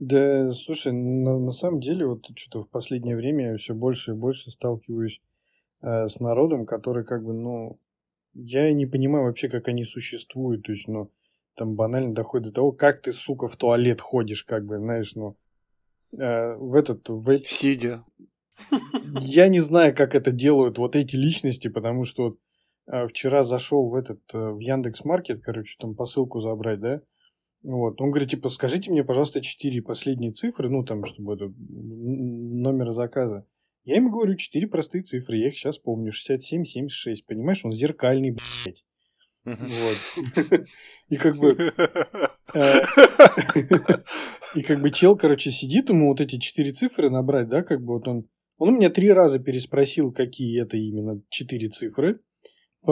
Да, слушай, на, на самом деле, вот что-то в последнее время я все больше и больше сталкиваюсь э, с народом, который как бы, ну, я не понимаю вообще, как они существуют. То есть, ну, там банально доходит до того, как ты, сука, в туалет ходишь, как бы, знаешь, ну, э, в этот... В... Сидя. Я не знаю, как это делают вот эти личности, потому что вот, э, вчера зашел в этот, э, в Яндекс Маркет, короче, там посылку забрать, да, вот, он говорит, типа, скажите мне, пожалуйста, четыре последние цифры, ну, там, чтобы это, номер заказа. Я ему говорю четыре простые цифры, я их сейчас помню, 67, 76, понимаешь, он зеркальный, блядь. Вот. И как бы... Э, и как бы чел, короче, сидит, ему вот эти четыре цифры набрать, да, как бы вот он... Он у меня три раза переспросил, какие это именно четыре цифры.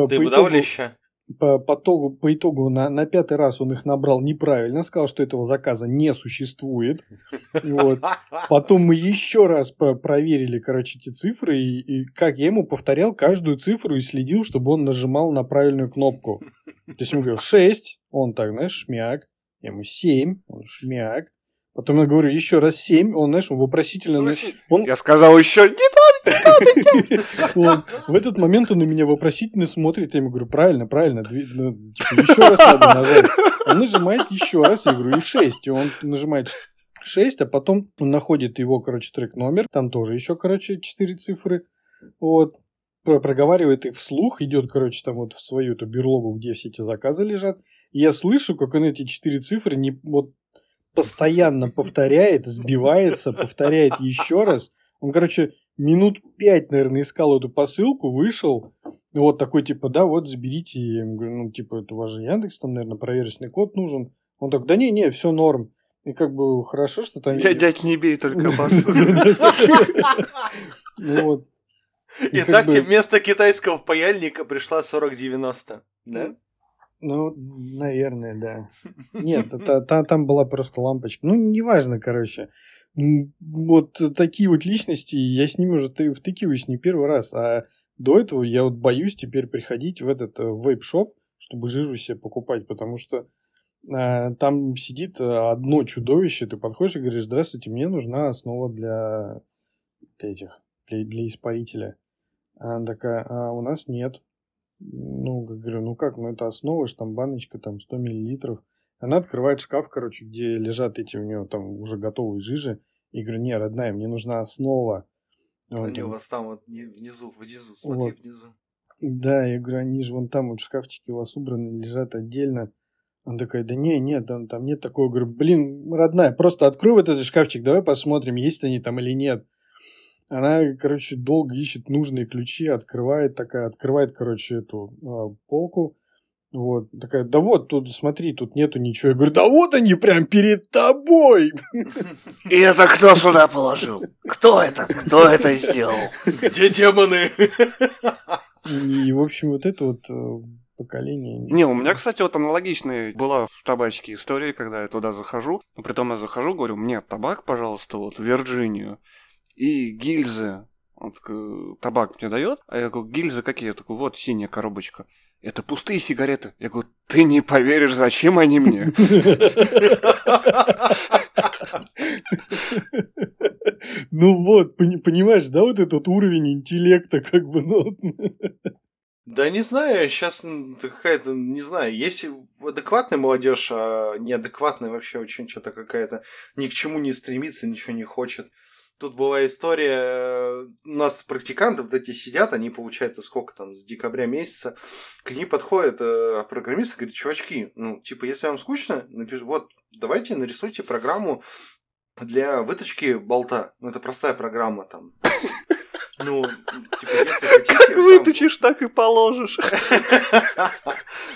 Ты ему дал леща? По, по, итогу, по итогу на, на пятый раз он их набрал неправильно, сказал, что этого заказа не существует. Вот. Потом мы еще раз проверили, короче, эти цифры, и, и как я ему повторял каждую цифру и следил, чтобы он нажимал на правильную кнопку. То есть ему говорю 6, он так, знаешь, шмяк. Я ему 7, он шмяк. Потом я говорю еще раз 7, он, знаешь, он вопросительно... Он... Я сказал еще в этот момент он на меня вопросительно смотрит, я ему говорю, правильно, правильно, ну, типа, еще раз надо нажать. Он нажимает еще раз, я говорю, и 6, и он нажимает 6, а потом он находит его, короче, трек номер, там тоже еще, короче, 4 цифры, вот, проговаривает их вслух, идет, короче, там вот в свою эту берлогу, где все эти заказы лежат, и я слышу, как он эти четыре цифры не, вот постоянно повторяет, сбивается, повторяет еще раз. Он, короче, минут пять, наверное, искал эту посылку, вышел, вот такой, типа, да, вот, заберите. Я ему говорю, ну, типа, это у вас же Яндекс, там, наверное, проверочный код нужен. Он так, да не, не, все норм. И как бы хорошо, что там... Дядь, не бей, только посылку. Вот. Итак, тебе вместо китайского паяльника пришла 4090, да? Ну, наверное, да. Нет, это, та, там была просто лампочка. Ну, неважно, короче. Вот такие вот личности, я с ними уже втыкиваюсь не первый раз. А до этого я вот боюсь теперь приходить в этот э, вейп-шоп, чтобы жижу себе покупать, потому что э, там сидит одно чудовище, ты подходишь и говоришь, здравствуйте, мне нужна основа для этих, для, для испарителя. Она такая, а у нас нет. Ну, говорю, ну как, ну это основа, что там баночка, там 100 миллилитров. Она открывает шкаф, короче, где лежат эти у нее там уже готовые жижи. И говорю, не, родная, мне нужна основа. Они у вас там вот внизу, внизу, смотри, вот. внизу. Да, я говорю, они же вон там вот шкафчики у вас убраны, лежат отдельно. Он такой, да не, нет, там, там нет такого. Я говорю, блин, родная, просто открой вот этот шкафчик, давай посмотрим, есть они там или нет. Она, короче, долго ищет нужные ключи, открывает такая, открывает, короче, эту э, полку. Вот, такая, да вот, тут смотри, тут нету ничего. Я говорю, да вот они прям перед тобой. И это кто сюда положил? Кто это? Кто это сделал? Где демоны? И, в общем, вот это вот э, поколение. Не, у меня, кстати, вот аналогичная была в табачке история, когда я туда захожу. Но притом я захожу, говорю, мне табак, пожалуйста, вот, в Вирджинию и гильзы. Он такой, табак мне дает, а я говорю, гильзы какие? Я такой, вот синяя коробочка. Это пустые сигареты. Я говорю, ты не поверишь, зачем они мне? Ну вот, понимаешь, да, вот этот уровень интеллекта, как бы, ну... Да не знаю, сейчас какая-то, не знаю, если адекватная молодежь, а неадекватная вообще очень что-то какая-то ни к чему не стремится, ничего не хочет. Тут была история, э, у нас практиканты вот эти сидят, они, получается, сколько там, с декабря месяца, к ним подходит э, программист и говорит, чувачки, ну, типа, если вам скучно, напиш... вот, давайте нарисуйте программу для выточки болта. Ну, это простая программа там. Ну, типа, если хотите... Как выточишь, так и положишь.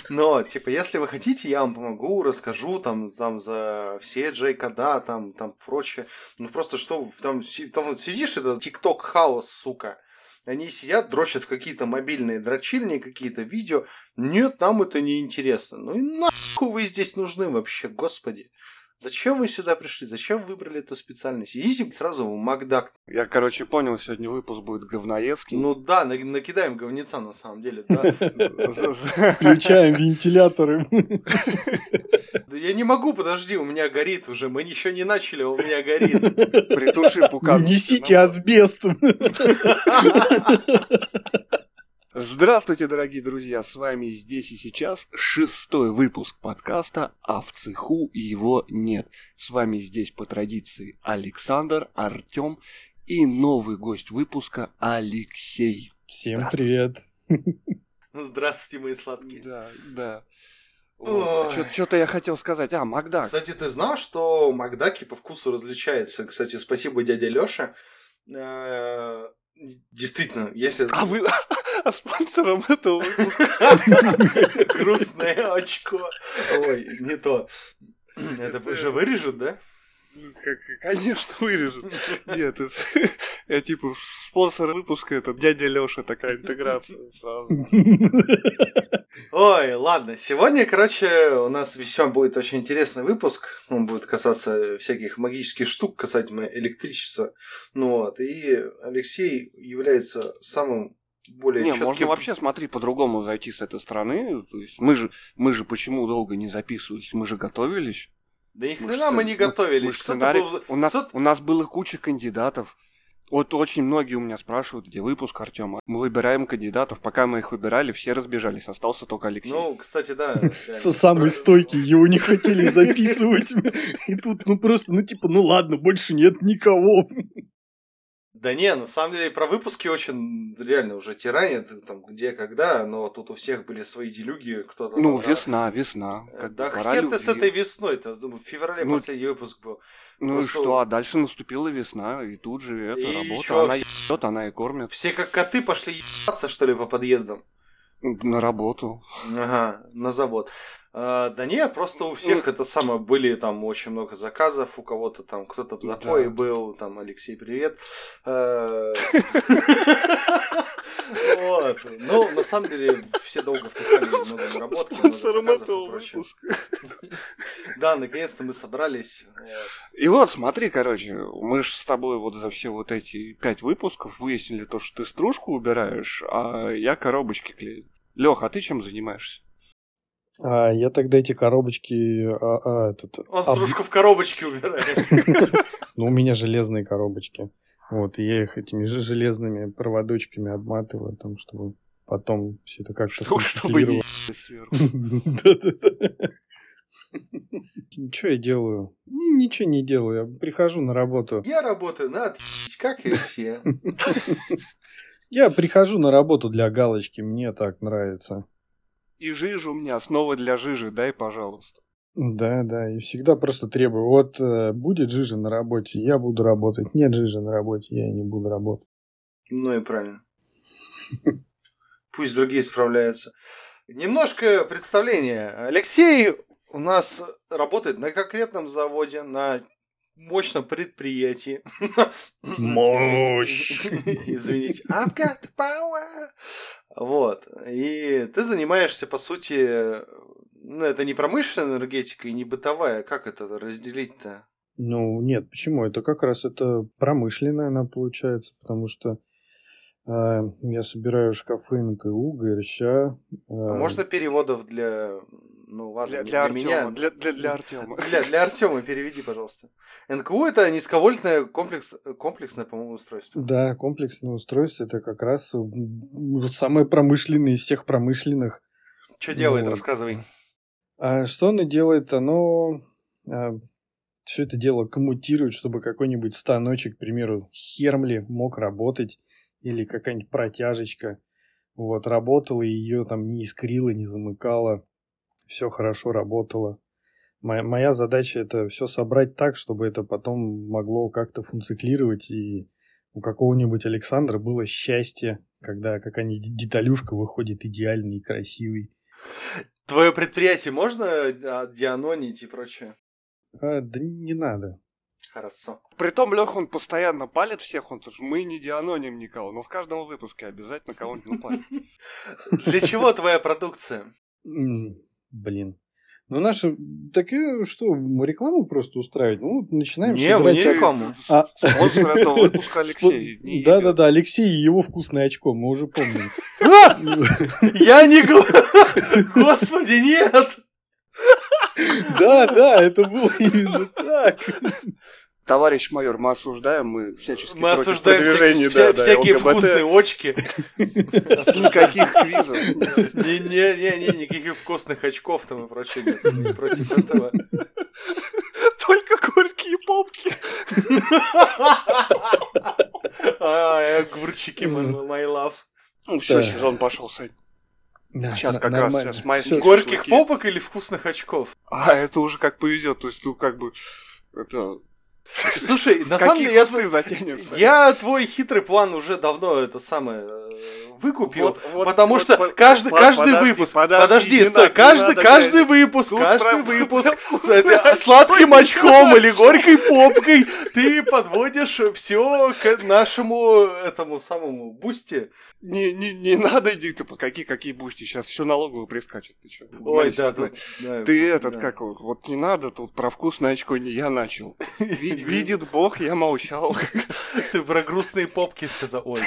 Но, типа, если вы хотите, я вам помогу, расскажу там, там за все J-кода, там, там прочее. Ну, просто что, там, там вот сидишь, это TikTok хаос, сука. Они сидят, дрочат в какие-то мобильные дрочильни, какие-то видео. Нет, нам это не интересно. Ну и нахуй вы здесь нужны вообще, господи. Зачем вы сюда пришли? Зачем выбрали эту специальность? Идите сразу в Макдак. Я, короче, понял, сегодня выпуск будет говноедский. Ну да, на- накидаем говнеца на самом деле. да. Включаем вентиляторы. Да я не могу, подожди, у меня горит уже. Мы еще не начали, а у меня горит. Притуши пукан. Несите асбест. Здравствуйте, дорогие друзья! С вами здесь и сейчас шестой выпуск подкаста «А в цеху его нет». С вами здесь по традиции Александр, Артем и новый гость выпуска Алексей. Всем привет. Здравствуйте, мои сладкие. Да, да. Ой. Что-то я хотел сказать. А, Макдак. Кстати, ты знал, что Макдаки по вкусу различается? Кстати, спасибо дяде Лёше. Э, Действительно, если... А вы... А спонсором этого выпуска Грустное очко. Ой, не то. Это же вырежут, да? Конечно, вырежут. Нет, это... Я типа спонсор выпуска, это дядя Лёша, такая интеграция сразу. Ой, ладно. Сегодня, короче, у нас весьма будет очень интересный выпуск. Он будет касаться всяких магических штук касательно электричества. Ну вот. И Алексей является самым более Не, можно вообще, смотри, по-другому зайти с этой стороны. То есть мы же, мы же почему долго не записывались? Мы же готовились. Да ни Мы хрена мы сцен- не мы- готовились. мы Кто-то сценарий- был- у, нас, у нас было куча кандидатов. Вот очень многие у меня спрашивают, где выпуск Артема. Мы выбираем кандидатов. Пока мы их выбирали, все разбежались. Остался только Алексей. Ну, кстати, да. Самый стойкий, его не хотели записывать. И тут, ну просто, ну типа, ну ладно, больше нет никого. Да не, на самом деле про выпуски очень реально уже тиранит, там где, когда, но тут у всех были свои делюги, кто-то... ну, там, весна, весна. да, Как да хер ты с любви. этой весной-то, в феврале Ну, последний выпуск был. Ну и Просто- что, а дальше наступила весна, и тут же это И работа. чё, она все- ебет, она и кормит. Все как коты пошли ебаться, что ли, по подъездам. На работу. Ага, на завод. А, да не, просто у всех это самое, были там очень много заказов, у кого-то там, кто-то в запое Да. был, там, Алексей, привет. Э, Вот. Ну, на самом деле, все долго втыкали много наработки, много заказов и прочее. Да, наконец-то мы собрались. И вот, смотри, короче, мы же с тобой вот за все вот эти пять выпусков выяснили то, что ты стружку убираешь, а я коробочки клею. Лех, а ты чем занимаешься? А я тогда эти коробочки... а, а, этот, Он об- стружку в коробочке убирает. Ну, у меня железные коробочки. Вот, и я их этими же железными проводочками обматываю, там, чтобы потом все это как-то Что, чтобы не сверху. Что я делаю? Ни- Ничего не делаю. Я прихожу на работу. Я работаю на отъебись, как и все. Я прихожу на работу для галочки. Мне так нравится. И жижа у меня, основа для жижи, дай, пожалуйста. Да, да, и всегда просто требую. Вот э, будет жижа на работе, я буду работать. Нет жижи на работе, я не буду работать. Ну и правильно. Пусть другие справляются. Немножко представления. Алексей у нас работает на конкретном заводе, на мощном предприятии. Мощь. Извините. I've got power. Вот. И ты занимаешься, по сути, ну, это не промышленная энергетика и не бытовая. Как это разделить-то? Ну, нет, почему? Это как раз это промышленная она получается, потому что э, я собираю шкафы НКУ, ГРЧ. э, А можно переводов для... Ну ладно, Для, не для для меня. Артема. Для, для, для Артема. Для, для Артема переведи, пожалуйста. НКУ это низковольтное комплекс, комплексное, по-моему, устройство. Да, комплексное устройство это как раз самое промышленное из всех промышленных. Что делает, Вот. рассказывай. А что оно делает? Оно все это дело коммутирует, чтобы какой-нибудь станочек, к примеру, хермли мог работать, или какая-нибудь протяжечка, вот, работала, и ее там не искрило, не замыкало, все хорошо работало. Моя, моя задача это все собрать так, чтобы это потом могло как-то функционировать, и у какого-нибудь Александра было счастье, когда какая-нибудь деталюшка выходит идеальный и красивый. Твое предприятие можно а, дианонить и прочее? А, да не надо. Хорошо. Притом Леха, он постоянно палит всех, он тоже, мы не дианоним никого, но в каждом выпуске обязательно кого-нибудь напалит. Для чего твоя продукция? Блин. Ну, наши, так и что, мы рекламу просто устраивать? Ну, начинаем Не, мы не собирать- рекламу. А- Спонсор этого выпуска Алексей. не Да, Игорь. да, да, Алексей и его вкусное очко, мы уже помним. Я не... Господи, нет! Да, да, это было именно так. Товарищ майор, мы осуждаем, мы всячески Мы осуждаем всякие, вся- да, всякие вкусные очки. Никаких квизов. Не-не-не, никаких вкусных очков там и прочее. против этого. Только горькие попки. Ай, огурчики, my my love. Ну, все, сезон пошел, Сань. Да, Сейчас как раз, нормально. сейчас майские Всё. Горьких шашлыки. попок или вкусных очков? А это уже как повезет, то есть, ну, как бы, это... Слушай, на самом деле, я, кусты затянутся? я твой хитрый план уже давно это самое э, выкупил, Вот- вот- потому вот что по- каждый, по- каждый подожди, выпуск, подожди, подожди, стой, надо, каждый, надо, каждый выпуск, Тут каждый про- выпуск это сладким очком или горькой попкой ты подводишь все к нашему этому самому бусти. Не, не, не надо, иди ты, по какие, какие бусти, сейчас еще налоговый прискачет, ты что? Ой, да, тут, да, Ты этот, да. как, вот, вот не надо, тут про вкусное очко не я начал. Вид- видит Бог, я молчал. Ты про грустные попки сказал. Ой.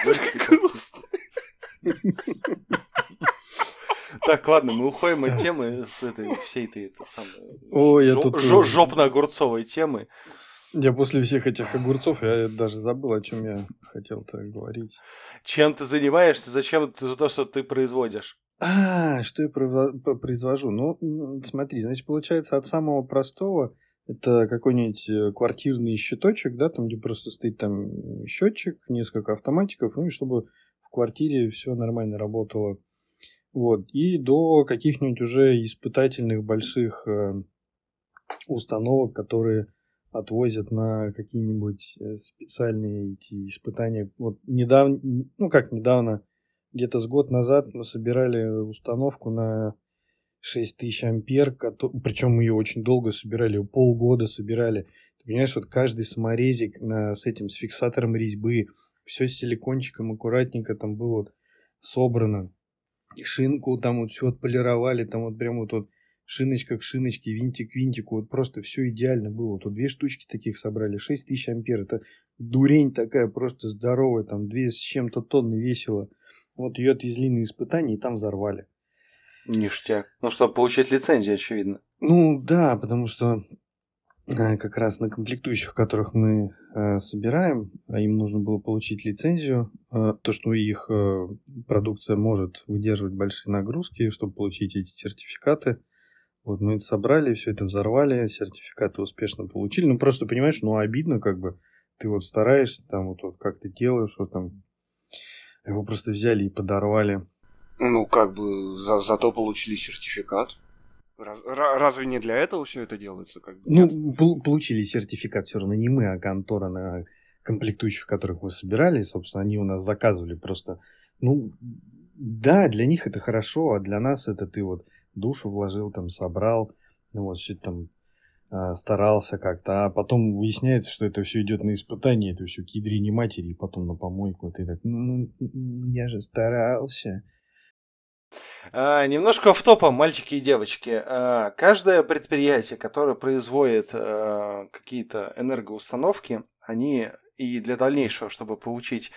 Так, ладно, мы уходим от темы с этой всей этой это самой Ой, я тут... жо- жопно-огурцовой темы. Я после всех этих огурцов, я даже забыл, о чем я хотел-то говорить. Чем ты занимаешься, зачем ты то, что ты производишь? А, что я произвожу? Ну, смотри, значит, получается от самого простого, это какой-нибудь э, квартирный счеточек, да, там, где просто стоит там счетчик, несколько автоматиков, ну, и чтобы в квартире все нормально работало. Вот. И до каких-нибудь уже испытательных больших э, установок, которые отвозят на какие-нибудь э, специальные эти испытания. Вот недавно, ну как недавно, где-то с год назад мы собирали установку на 6000 ампер, причем ее очень долго собирали, полгода собирали. Ты понимаешь, вот каждый саморезик на, с этим, с фиксатором резьбы, все с силикончиком аккуратненько там было вот собрано. Шинку там вот все отполировали, там вот прям вот, вот шиночка к шиночке, винтик к винтику, вот просто все идеально было. Вот две штучки таких собрали, 6000 ампер, это дурень такая просто здоровая, там две с чем-то тонны весила. Вот ее отвезли на испытания и там взорвали. Ништяк. Ну, чтобы получить лицензию, очевидно. Ну да, потому что э, как раз на комплектующих, которых мы э, собираем, а им нужно было получить лицензию, э, то, что их э, продукция может выдерживать большие нагрузки, чтобы получить эти сертификаты. Вот мы это собрали, все это взорвали, сертификаты успешно получили. Ну просто понимаешь, ну обидно как бы. Ты вот стараешься, там вот, вот как ты делаешь, вот там его просто взяли и подорвали. Ну, как бы, за, зато получили сертификат. Раз- ра- разве не для этого все это делается? Как бы? Ну, пол- получили сертификат все равно не мы, а контора на комплектующих, которых мы собирали. Собственно, они у нас заказывали просто. Ну, да, для них это хорошо, а для нас это ты вот душу вложил, там, собрал, ну, вот, все там а, старался как-то, а потом выясняется, что это все идет на испытание, это все к ядрине матери, и потом на помойку, ты так, ну, ну, я же старался. А, немножко в топом, мальчики и девочки. А, каждое предприятие, которое производит а, какие-то энергоустановки, они и для дальнейшего, чтобы получить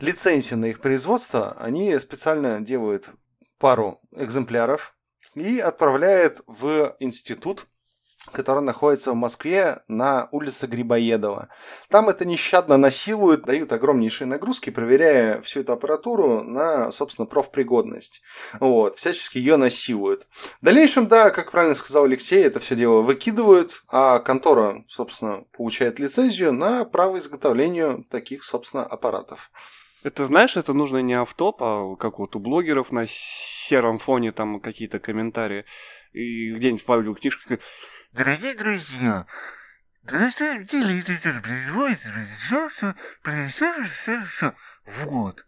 лицензию на их производство, они специально делают пару экземпляров и отправляют в институт, который находится в Москве на улице Грибоедова. Там это нещадно насилуют, дают огромнейшие нагрузки, проверяя всю эту аппаратуру на, собственно, профпригодность. Вот, всячески ее насилуют. В дальнейшем, да, как правильно сказал Алексей, это все дело выкидывают, а контора, собственно, получает лицензию на право изготовления таких, собственно, аппаратов. Это, знаешь, это нужно не автоп, а как вот у блогеров на сером фоне там какие-то комментарии. И где-нибудь в аудиокнижках Дорогие друзья, на самом деле это тут производится, производится, производится вот.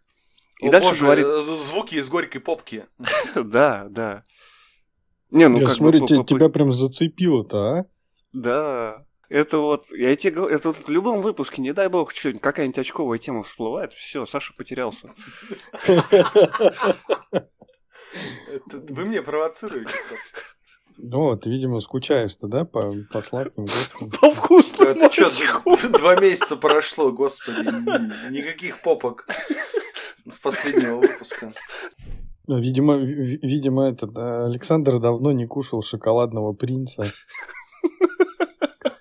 И О, дальше боже, говорит- звуки из горькой попки. Да, да. Не, ну как по- тебя прям зацепило-то, а? Да. Это вот, я тебе говорю, это вот в любом выпуске, не дай бог, что-нибудь, какая-нибудь очковая тема всплывает, все, Саша потерялся. Вы меня провоцируете просто. Ну, ты, видимо, скучаешь-то, да, по, по сладким девкам? По вкусу Это что, два месяца прошло, господи, ни- никаких попок с последнего выпуска. Ну, Видимо, ви- видимо, этот э, Александр давно не кушал шоколадного принца.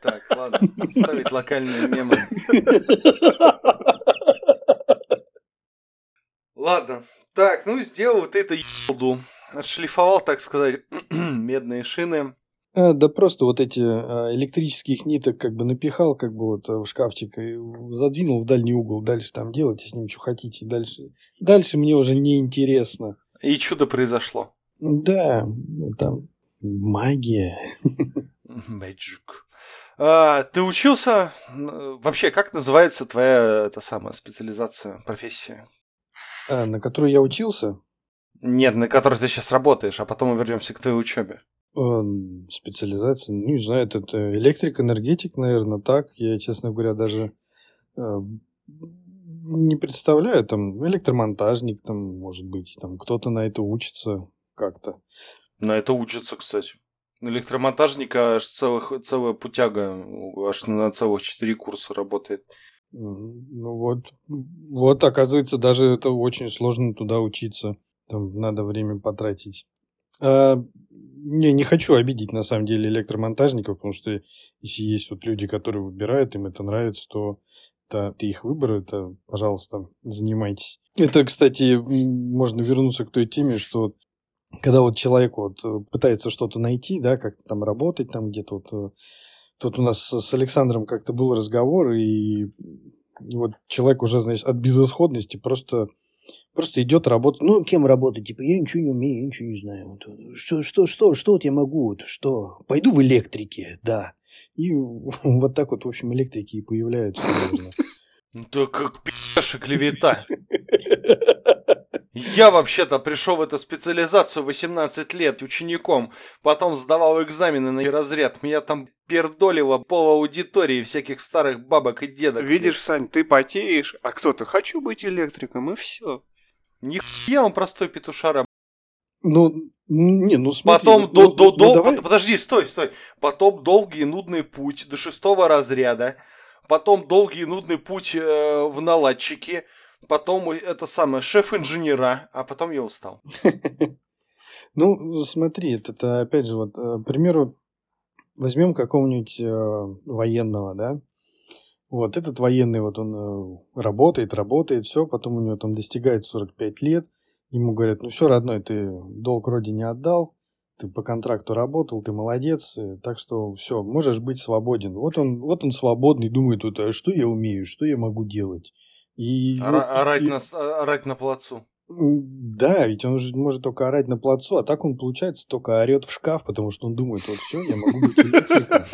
Так, ладно, отставить локальные мемы. Ладно, так, ну сделал вот это ебалду. Отшлифовал, так сказать, медные шины. А, да просто вот эти а, электрических ниток как бы напихал как бы вот в шкафчик и задвинул в дальний угол. Дальше там делайте с ним что хотите. Дальше, дальше мне уже не интересно. И чудо произошло. Да, там магия. Magic. А, ты учился? Вообще, как называется твоя эта самая специализация, профессия? А, на которую я учился, Нет, на которой ты сейчас работаешь, а потом мы вернемся к твоей учебе. Эм, специализация, ну, не знаю, это, электрик, энергетик, наверное, так. Я, честно говоря, даже э, не представляю, там, электромонтажник, там, может быть, там, кто-то на это учится как-то. На это учатся, кстати. Электромонтажника аж целых, целая путяга, аж на целых четыре курса работает. Ну, вот, вот, оказывается, даже это очень сложно туда учиться. Там надо время потратить. А, не, не хочу обидеть, на самом деле, электромонтажников, потому что если есть вот люди, которые выбирают, им это нравится, то это, их выбор, это, пожалуйста, занимайтесь. Это, кстати, можно вернуться к той теме, что когда вот человек вот э, пытается что-то найти, да, как там работать, там где-то вот... э, Тут у нас с Александром как-то был разговор, и, и вот человек уже, значит, от безысходности просто, просто идет работать. Ну, кем работать? Типа, я ничего не умею, я ничего не знаю. Что, что, что, что вот я могу? Что? Пойду в электрике, да. И вот так вот, в общем, электрики и появляются, наверное. Ну, то как пи***ш и клевета. Я вообще-то пришел в эту специализацию 18 лет учеником, потом сдавал экзамены на разряд. Меня там пердолило пол аудитории всяких старых бабок и дедок. Видишь, Сань, ты потеешь, а кто-то «хочу быть электриком» и все. Нихуя он простой петушара. Ну, не, ну смотри. Потом, ну, до, ну, до, ну, до- давай- под- подожди, стой, стой. Потом долгий и нудный путь до шестого разряда. Потом долгий и нудный путь э, в наладчике. Потом это самое, шеф-инженера. А потом я устал. Ну, смотри, это, это, опять же, вот, э, к примеру, возьмем какого-нибудь э, военного, да, вот этот военный, вот он э, работает, работает, все, потом у него там достигает 45 лет, ему говорят, ну все, родной, ты долг родине отдал, ты по контракту работал, ты молодец, э, так что все, можешь быть свободен. Вот он, вот он свободный, думает, вот, а что я умею, что я могу делать. И, Ора- вот- орать, и- на, с- орать на плацу. Да, ведь он же может только орать на плацу, а так он, получается, только орет в шкаф, потому что он думает, вот все, я могу быть электриком.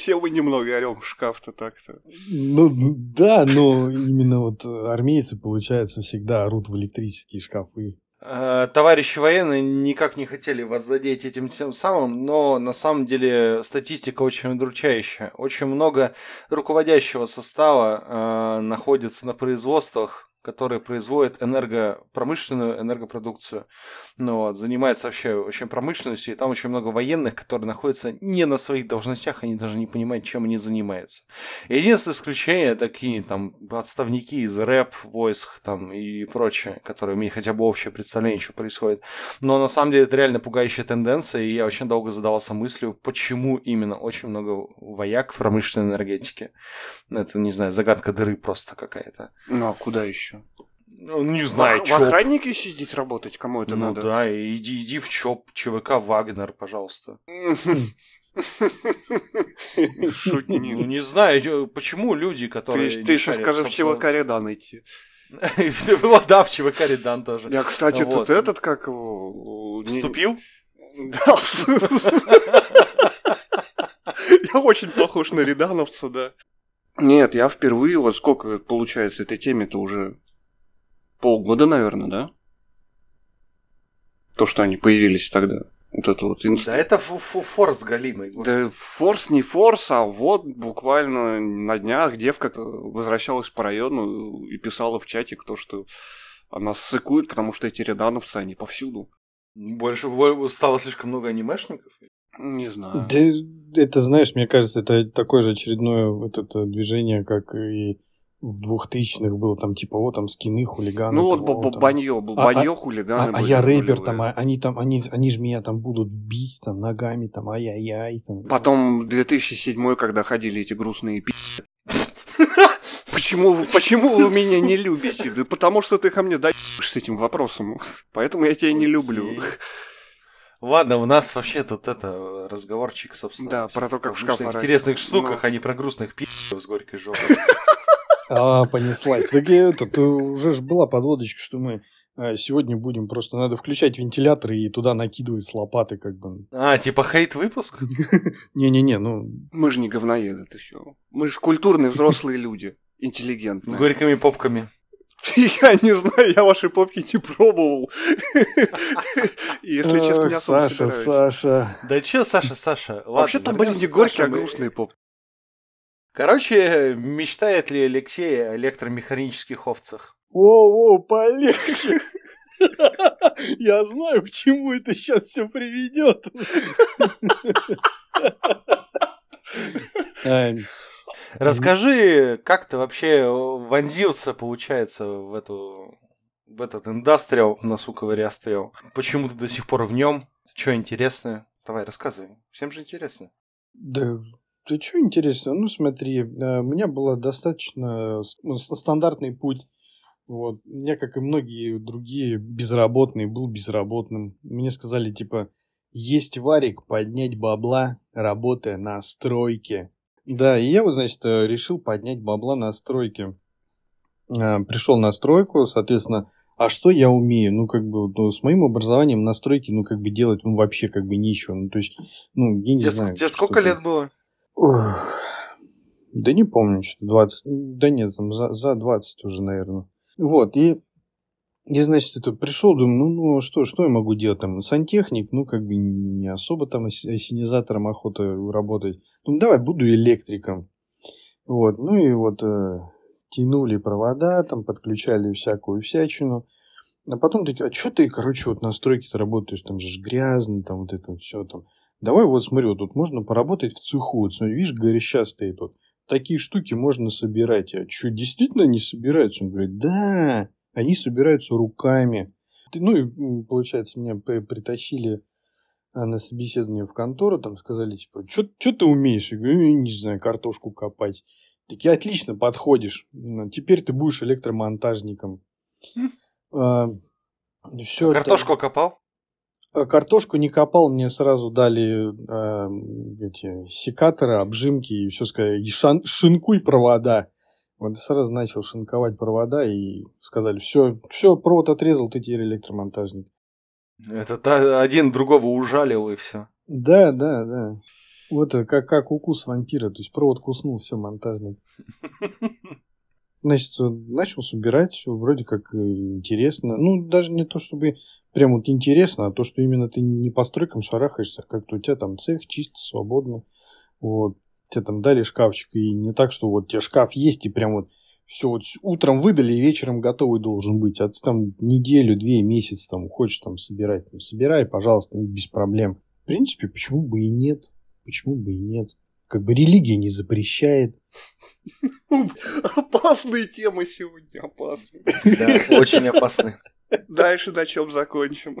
Все мы немного орем в шкаф-то так-то. Ну, да, но именно вот армейцы, получается, всегда орут в электрические шкафы. Э, Товарищи военные никак не хотели вас задеть этим тем самым, но на самом деле статистика очень удручающая. Очень много руководящего состава э, находится на производствах, которые производят энергопромышленную энергопродукцию. Ну, вот, занимается вообще очень промышленностью, и там очень много военных, которые находятся не на своих должностях, они даже не понимают, чем они занимаются. Единственное исключение такие там отставники из рэп войск там и прочее, которые имеют хотя бы общее представление, что происходит. Но на самом деле это реально пугающая тенденция, и я очень долго задавался мыслью, почему именно очень много вояк в промышленной энергетике. Это, не знаю, загадка дыры просто какая-то. Ну, а куда еще? Ну, не знаю, в, в чё. охраннике сидеть работать кому это Ну надо? да, иди, иди в ЧОП, ЧВК Вагнер, пожалуйста. Шутник. Ну, не знаю, почему люди, которые... Ты, ты еще скажи, в собственно- ЧВК Редан идти. Да, в ЧВК Редан тоже. Я, кстати, Вот. тут этот, как его... Вступил? Да. Я очень похож на Редановца, да. Нет, я впервые, вот сколько получается этой теме-то уже полгода, наверное, да? То, что они появились тогда. Вот это вот инс- Да это фу- фу- форс галимый. господи. Да форс не форс, а вот буквально на днях девка возвращалась по району и писала в чатик то, что она ссыкует, потому что эти рядановцы, они повсюду. Больше бо- стало слишком много анимешников. Не знаю. Да, это, знаешь, мне кажется, это такое же очередное вот это движение, как и в двухтысячных было, там, типа, вот там скины, хулиганы. Ну вот б- там. банье, б- А- банье, а- хулиганы А, а я рэпер, нулевые. там, а они там, они, они же меня там будут бить, там, ногами, там, ай-яй-яй, там. Потом 2007 когда ходили эти грустные пи***. Почему, почему вы меня не любите? Да потому что ты ко мне даешь с этим вопросом. Поэтому я тебя не люблю. Ладно, у нас вообще тут это разговорчик, собственно. Да, про то, как в шкаф интересных штуках, Ну. а не про грустных пи***ов с горькой жопой. А, понеслась. Так это, то уже ж была подводочка, что мы а, сегодня будем просто, надо включать вентилятор и туда накидывать с лопаты, как бы. А, типа хейт-выпуск? Не-не-не, ну, Мы же не говноеды, ты что? Мы же культурные взрослые люди. С Интеллигентные. горькими попками. Я не знаю, я ваши попки не пробовал. Если честно, особо Саша, собираюсь. Саша. Да чё, Саша, Саша? Вообще там были не горькие, а грустные попки. Короче, мечтает ли Алексей о электромеханических овцах? О, о, полегче. Я знаю, к чему это сейчас все приведет. Расскажи, как ты вообще вонзился, получается, в эту в этот индастриал, на ковырястрел. Почему ты до сих пор в нем? Что интересное? Давай, рассказывай. Всем же интересно. Да, ты что интересно? Ну, смотри, э, у меня был достаточно ну, стандартный путь. Вот. Я, как и многие другие безработные, был безработным. Мне сказали, типа, есть варик, поднять бабла, работая на стройке. Да, и я вот, значит, э, решил поднять бабла на стройке. А, Пришел на стройку, соответственно, а что я умею? Ну, как бы, ну, с моим образованием на стройке, ну, как бы делать, ну, вообще, как бы, ничего. Ну, то есть, ну, я не Тебе, знаю. тебе сколько лет было? Ох, да не помню, что 20. Да нет, там за, за 20 уже, наверное. Вот, и я, значит, это пришел, думаю, ну, ну что, что я могу делать там? Сантехник, ну, как бы не особо там ос- осенизатором охота работать. Ну, давай, буду электриком. Вот, ну и вот э, тянули провода, там подключали всякую всячину. А потом такие, а что ты, короче, вот на стройке-то работаешь, там же грязно, там вот это вот все там. Давай вот смотри, вот тут можно поработать в цеху. Вот смотри, видишь, горяща стоит вот. Такие штуки можно собирать. А что, действительно они собираются? Он говорит, да, они собираются руками. Ну и получается, меня при- притащили а, на собеседование в контору, там сказали, типа, что ты умеешь? Я говорю, «Я не знаю, картошку копать. Такие, отлично, подходишь. Ну, Теперь ты будешь электромонтажником. все Картошку копал? а Картошку не копал, мне сразу дали э, эти секаторы, обжимки и все сказали, и шан- шинкуй провода. Сразу начал шинковать провода и сказали, все, все, провод отрезал, ты теперь электромонтажник. Это та- один другого ужалил и все. Да, да, да. Вот э, как, как укус вампира, то есть провод куснул, все, монтажник. Значит, э, начал собирать, вроде как э, интересно. Ну, даже не то, чтобы прям вот интересно, а то, что именно ты не по стройкам шарахаешься, а как-то у тебя там цех чисто, свободно. Вот. Тебе там дали шкафчик, и не так, что вот тебе шкаф есть, и прям вот все вот утром выдали, и вечером готовый должен быть. А ты там неделю, две, месяц там хочешь там собирать. Ну, собирай, пожалуйста, без проблем. В принципе, почему бы и нет? Почему бы и нет? Как бы религия не запрещает. Опасные темы сегодня, опасные. Да, очень опасный. Дальше на чем закончим?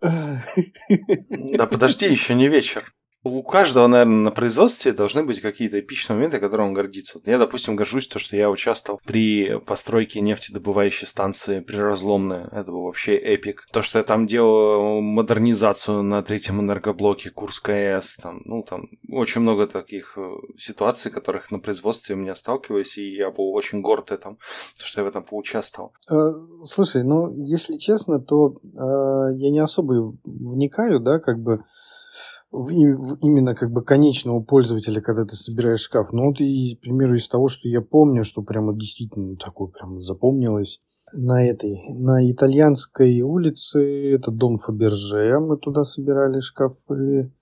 Да подожди, еще не вечер. У каждого, наверное, на производстве должны быть какие-то эпичные моменты, которым он гордится. Вот я, допустим, горжусь то, что я участвовал при постройке нефтедобывающей станции при Разломное. Это был вообще эпик. То, что я там делал модернизацию на третьем энергоблоке Курская АЭС. Там, ну, там очень много таких э, ситуаций, которых на производстве у меня сталкиваюсь, и я был очень горд этим, что я в этом поучаствовал. Э, Слушай, ну, если честно, то э, я не особо вникаю, да, как бы именно как бы конечного пользователя, когда ты собираешь шкаф. Ну, вот и, к примеру, из того, что я помню, что прямо действительно такое прямо запомнилось, на этой, на итальянской улице, это дом Фаберже, мы туда собирали шкафы.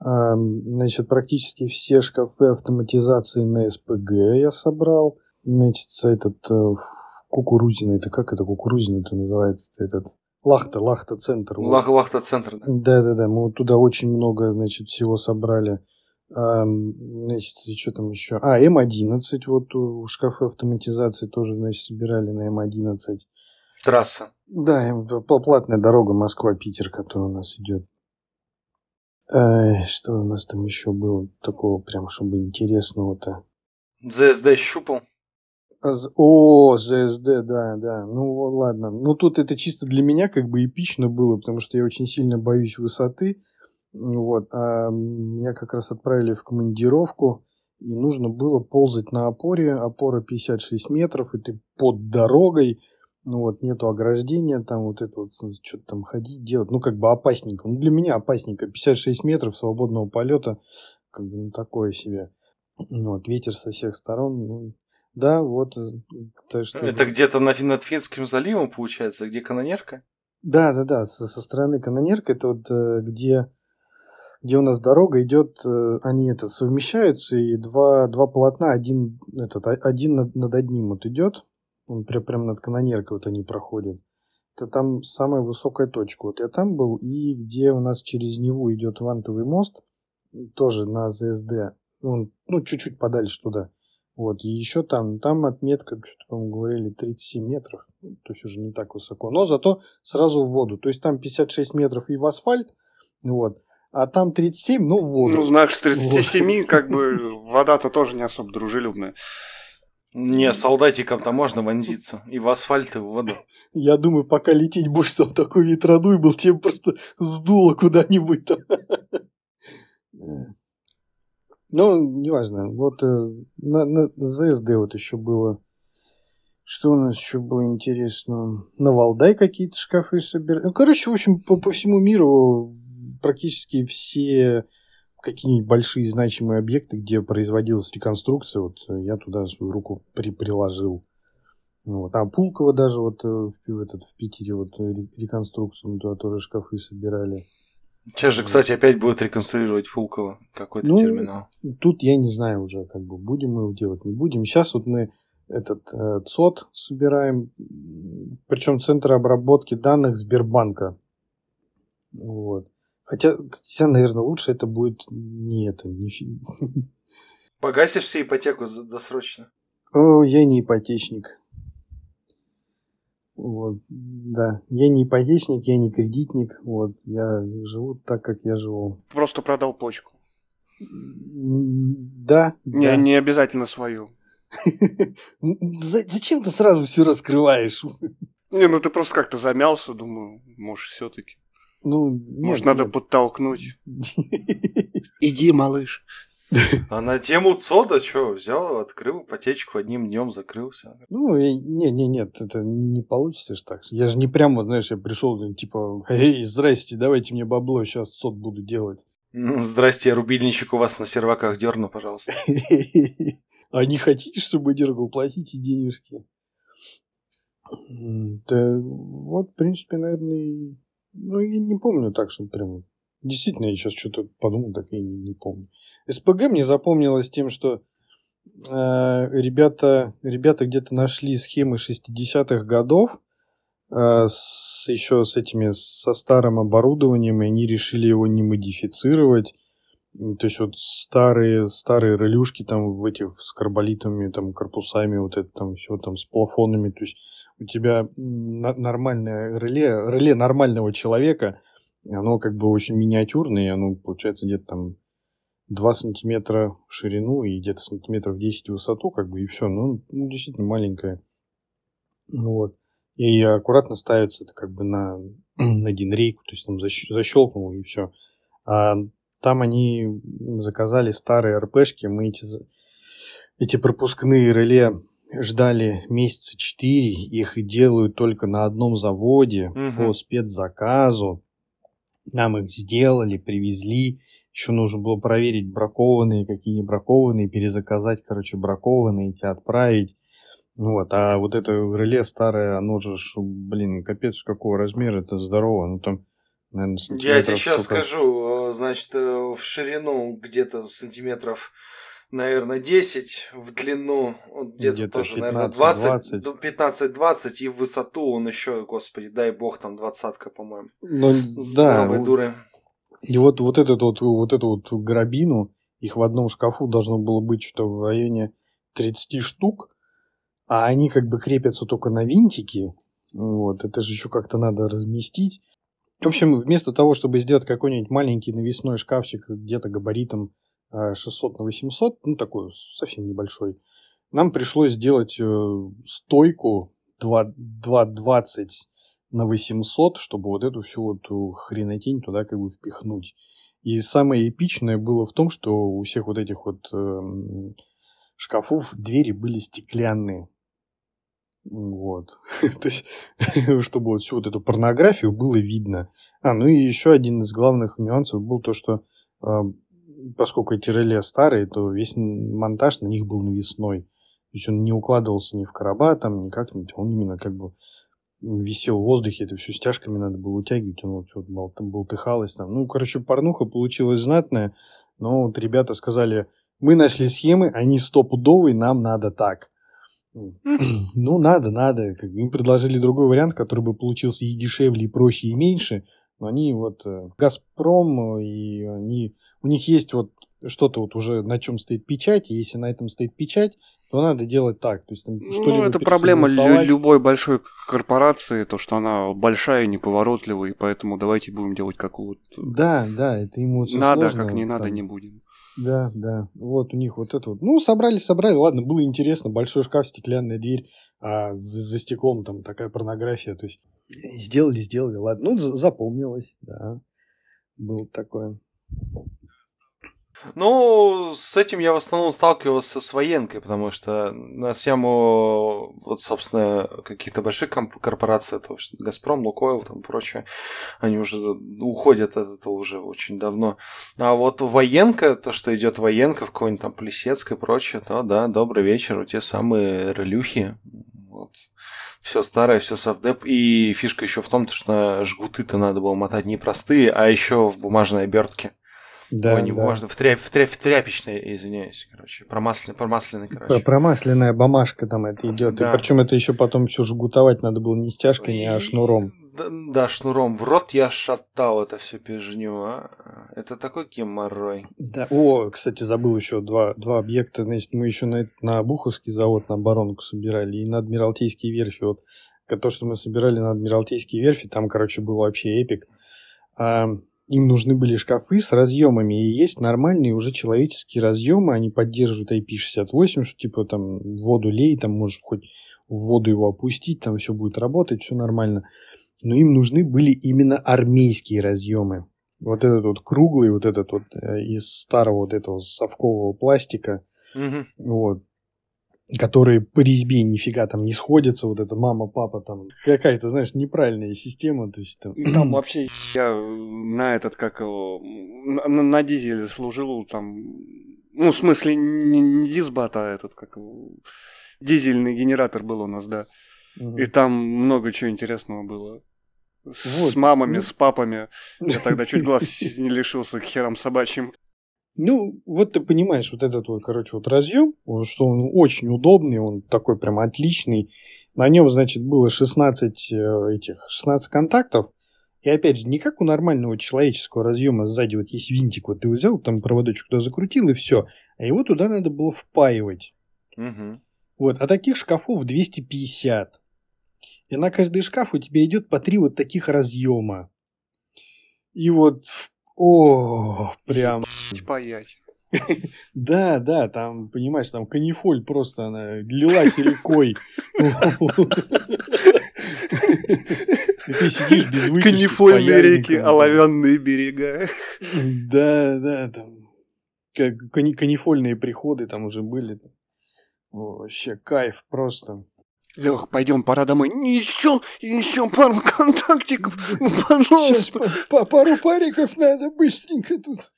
Значит, практически все шкафы автоматизации на СПГ я собрал. Значит, этот э, кукурузина, это как это кукурузина это называется этот Лахта, Лахта центр. вот. Лах, Лахта центр. да. Да, да, да. Мы вот туда очень много, значит, всего собрали. Ам, Значит, что там еще? А, М11, вот у шкафы автоматизации тоже, значит, собирали на М11. Трасса. Да, платная дорога Москва-Питер, которая у нас идет. Что у нас там еще было такого прям, чтобы интересного-то? ЗСД щупал. О, ЗСД, да, да. Ну ладно. Ну тут это чисто для меня как бы эпично было, потому что я очень сильно боюсь высоты. Вот. А меня как раз отправили в командировку, и нужно было ползать на опоре. Опора 56 метров, и ты под дорогой. Ну вот, нету ограждения, там вот это вот, что-то там ходить, делать. Ну, как бы опасненько. Ну, для меня опасненько. 56 метров свободного полета, как бы, ну, такое себе. Ну, Вот, ветер со всех сторон. Ну, да, вот. э, Так что... Это где-то на, над Финским заливом, получается, где канонерка? Да, да, да, со, со стороны канонерка, это вот э, где, где у нас дорога идет, э, они это совмещаются, и два, два полотна, один, этот, а- один над, над одним вот идет, он прям, прям над канонеркой вот они проходят. Это там самая высокая точка. Вот я там был, и где у нас через Неву идет вантовый мост, тоже на ЗСД, он, ну, чуть-чуть подальше туда. Вот, и еще там, там отметка, что-то, по-моему, говорили, 37 метров, то есть уже не так высоко, но зато сразу в воду. То есть там 56 метров и в асфальт, вот, а там 37, ну, в воду. Ну, знаешь, с 37, как бы, вода-то тоже не особо дружелюбная. Не, солдатикам-то можно вонзиться. И в асфальт, и в воду. Я думаю, пока лететь будешь, там такой ветродуй был, тебе просто сдуло куда-нибудь там. Ну, неважно. Вот э, на, на ЗСД вот еще было. Что у нас еще было интересно? На Валдай какие-то шкафы собирали. Ну, короче, в общем, по, по всему миру практически все какие-нибудь большие значимые объекты, где производилась реконструкция, вот э, я туда свою руку при, приложил. Вот. А Пулково даже вот э, в, этот, в Питере вот ре- реконструкцию, мы туда тоже шкафы собирали. Сейчас же, кстати, опять будут реконструировать Пулково, какой-то Ну, терминал. Тут я не знаю уже, как бы будем мы его делать, не будем. Сейчас вот мы этот э, ЦОД собираем, причем центр обработки данных Сбербанка. Вот. Хотя, хотя, наверное, лучше это будет не это, не фи- Погасишь себе ипотеку досрочно? О, я не ипотечник. Вот, да. Я не ипотечник, я не кредитник. Вот, я живу так, как я живу. Просто продал почку. Да. Не, да. не обязательно свою. За- Зачем ты сразу все раскрываешь? Не, ну ты просто как-то замялся, думаю, может, все-таки. Ну, Может, нет, надо нет. подтолкнуть. Иди, малыш. А на тему ЦОДа что, взял, открыл ипотечку, одним днем закрылся. Ну, не, не, нет, это не получится ж так. Я же не прямо, знаешь, я пришел, типа, эй, здрасте, давайте мне бабло, сейчас сот буду делать. Здрасте, рубильничек у вас на серваках дерну, пожалуйста. А не хотите, чтобы дергал, платите денежки. Да, вот, в принципе, наверное, ну, я не помню так, что прям... Действительно, я сейчас что-то подумал, так я не, не помню. СПГ мне запомнилось тем, что э, ребята, ребята где-то нашли схемы 60-х годов э, с, еще с этими, со старым оборудованием, и они решили его не модифицировать. То есть вот старые, старые релюшки там в этих с карболитами, там корпусами, вот это там все там с плафонами. То есть у тебя нормальное реле, реле нормального человека, оно как бы очень миниатюрное, оно получается где-то там 2 сантиметра в ширину и где-то сантиметров 10 в высоту, как бы, и все. Ну, ну, действительно маленькое. Ну, вот. И аккуратно ставится это как бы на, на динрейку, то есть там защ- защелкнул и все. А там они заказали старые РПшки, мы эти, эти пропускные реле ждали месяца четыре, их делают только на одном заводе Мгм. по спецзаказу. Нам их сделали, привезли. Еще нужно было проверить бракованные, какие не бракованные, перезаказать, короче, бракованные, эти отправить. Вот, а вот это реле старое, оно же, блин, капец, какого размера, это здорово. Ну там, наверное, Я тебе сейчас скажу, э, значит, э, в ширину где-то сантиметров наверное, 10 в длину, вот где-то, Где-то тоже, наверное, 15-20. 20, 15-20, и в высоту он еще, господи, дай бог, там двадцатка, по-моему. Ну, да, Здоровые вот- дуры. И вот, вот, этот вот, вот эту вот грабину, их в одном шкафу должно было быть что-то в районе 30 штук, а они как бы крепятся только на винтики. Вот, это же еще как-то надо разместить. В общем, вместо того, чтобы сделать какой-нибудь маленький навесной шкафчик где-то габаритом 600 на 800, ну такой совсем небольшой, нам пришлось сделать э, стойку 2, 2,20 на 800, чтобы вот эту всю вот э, хренотень туда как бы впихнуть. И самое эпичное было в том, что у всех вот этих вот эм, шкафов двери были стеклянные. Вот. То есть, чтобы вот всю вот эту порнографию было видно. А, ну и еще один из главных нюансов был то, что э, поскольку эти реле старые, то весь монтаж на них был навесной. То есть он не укладывался ни в короба, там, ни как-нибудь. Он именно как бы висел в воздухе, это все стяжками надо было утягивать, он вот бол- там болтыхалось там. Ну, короче, порнуха получилась знатная, но вот ребята сказали, мы нашли схемы, они стопудовые, нам надо так. Ну, надо, надо. Им предложили другой вариант, который бы получился и дешевле, и проще, и меньше. Но они вот э, Газпром, э, и они, у них есть вот что-то вот уже на чем стоит печать, и если на этом стоит печать, то надо делать так. То есть, там, Ну, это проблема лю- любой большой корпорации, то, что она большая неповоротливая, и поэтому давайте будем делать как вот Да, да, это ему вот надо, сложно, как не надо, там. не будем. Да, да. Вот у них вот это вот. Ну, собрали, собрали. Ладно, было интересно. Большой шкаф, стеклянная дверь, а за, за стеклом там такая порнография. То есть сделали, сделали. Ладно, ну, за- запомнилось, да. Было такое. Ну, с этим я в основном сталкивался с военкой, потому что на тему, вот, собственно, каких-то больших корпораций, то есть Газпром, Лукойл, там прочее, они уже уходят от этого уже очень давно. А вот военка, то, что идет военка в какой-нибудь там Плесецк и прочее, то да, добрый вечер, у те самые релюхи, вот. Все старое, все совдеп. И фишка еще в том, что жгуты-то надо было мотать не простые, а еще в бумажной обертке. Да, Ой, не да. бумажной, в, тряп, в, тряп, в тряпичной, извиняюсь, короче. Промасленной, промасленной, Про- короче. Промасленная бумажка там это идет. Да. И причем это еще потом все жгутовать надо было не стяжкой, а шнуром. Да, шнуром. В рот я шатал это все пижню, а. Это такой геморрой. Да. О, кстати, забыл еще два, два объекта. Значит, мы еще на, на Буховский завод, на Баронку собирали, и на Адмиралтейские верфи. Вот то, что мы собирали на Адмиралтейские верфи, там, короче, был вообще эпик. А, им нужны были шкафы с разъемами, и есть нормальные уже человеческие разъемы, они поддерживают IP68, что типа там воду лей, там можешь хоть в воду его опустить, там все будет работать, все нормально. Но им нужны были именно армейские разъемы. Вот этот вот круглый, вот этот вот э, из старого вот этого совкового пластика, Мгм. вот, которые по резьбе нифига там не сходятся, вот это мама, папа там, какая-то, знаешь, неправильная система, то есть там... Там вообще я на этот, как его, на, на- дизеле служил там, ну, в смысле, не, не дисбат, а этот, как его, дизельный генератор был у нас, да. Мгм. И там много чего интересного было. С, Вот, с мамами, ну. с папами. Я тогда чуть глаз не лишился к херам собачьим. Ну, вот ты понимаешь, вот этот вот, короче, вот разъем, что он очень удобный, он такой прям отличный. На нем, значит, было 16 э, этих, 16 контактов. И опять же, не как у нормального человеческого разъема сзади вот есть винтик, вот ты взял, там проводочек туда закрутил и все. А его туда надо было впаивать. Мгм. Вот, а таких шкафов 250. И на каждый шкаф у тебя идет по три вот таких разъема. И вот, о, прям, Паять. да, да, там, понимаешь, там канифоль просто она лилась рекой. И ты сидишь без вытяжки Канифольные реки, оловянные берега. Да, да, там канифольные приходы там уже были. Вообще кайф просто. Лех, пойдем, пора домой. Еще, еще пару контактиков, ну, Сейчас пожалуйста. по, по пару париков надо быстренько тут.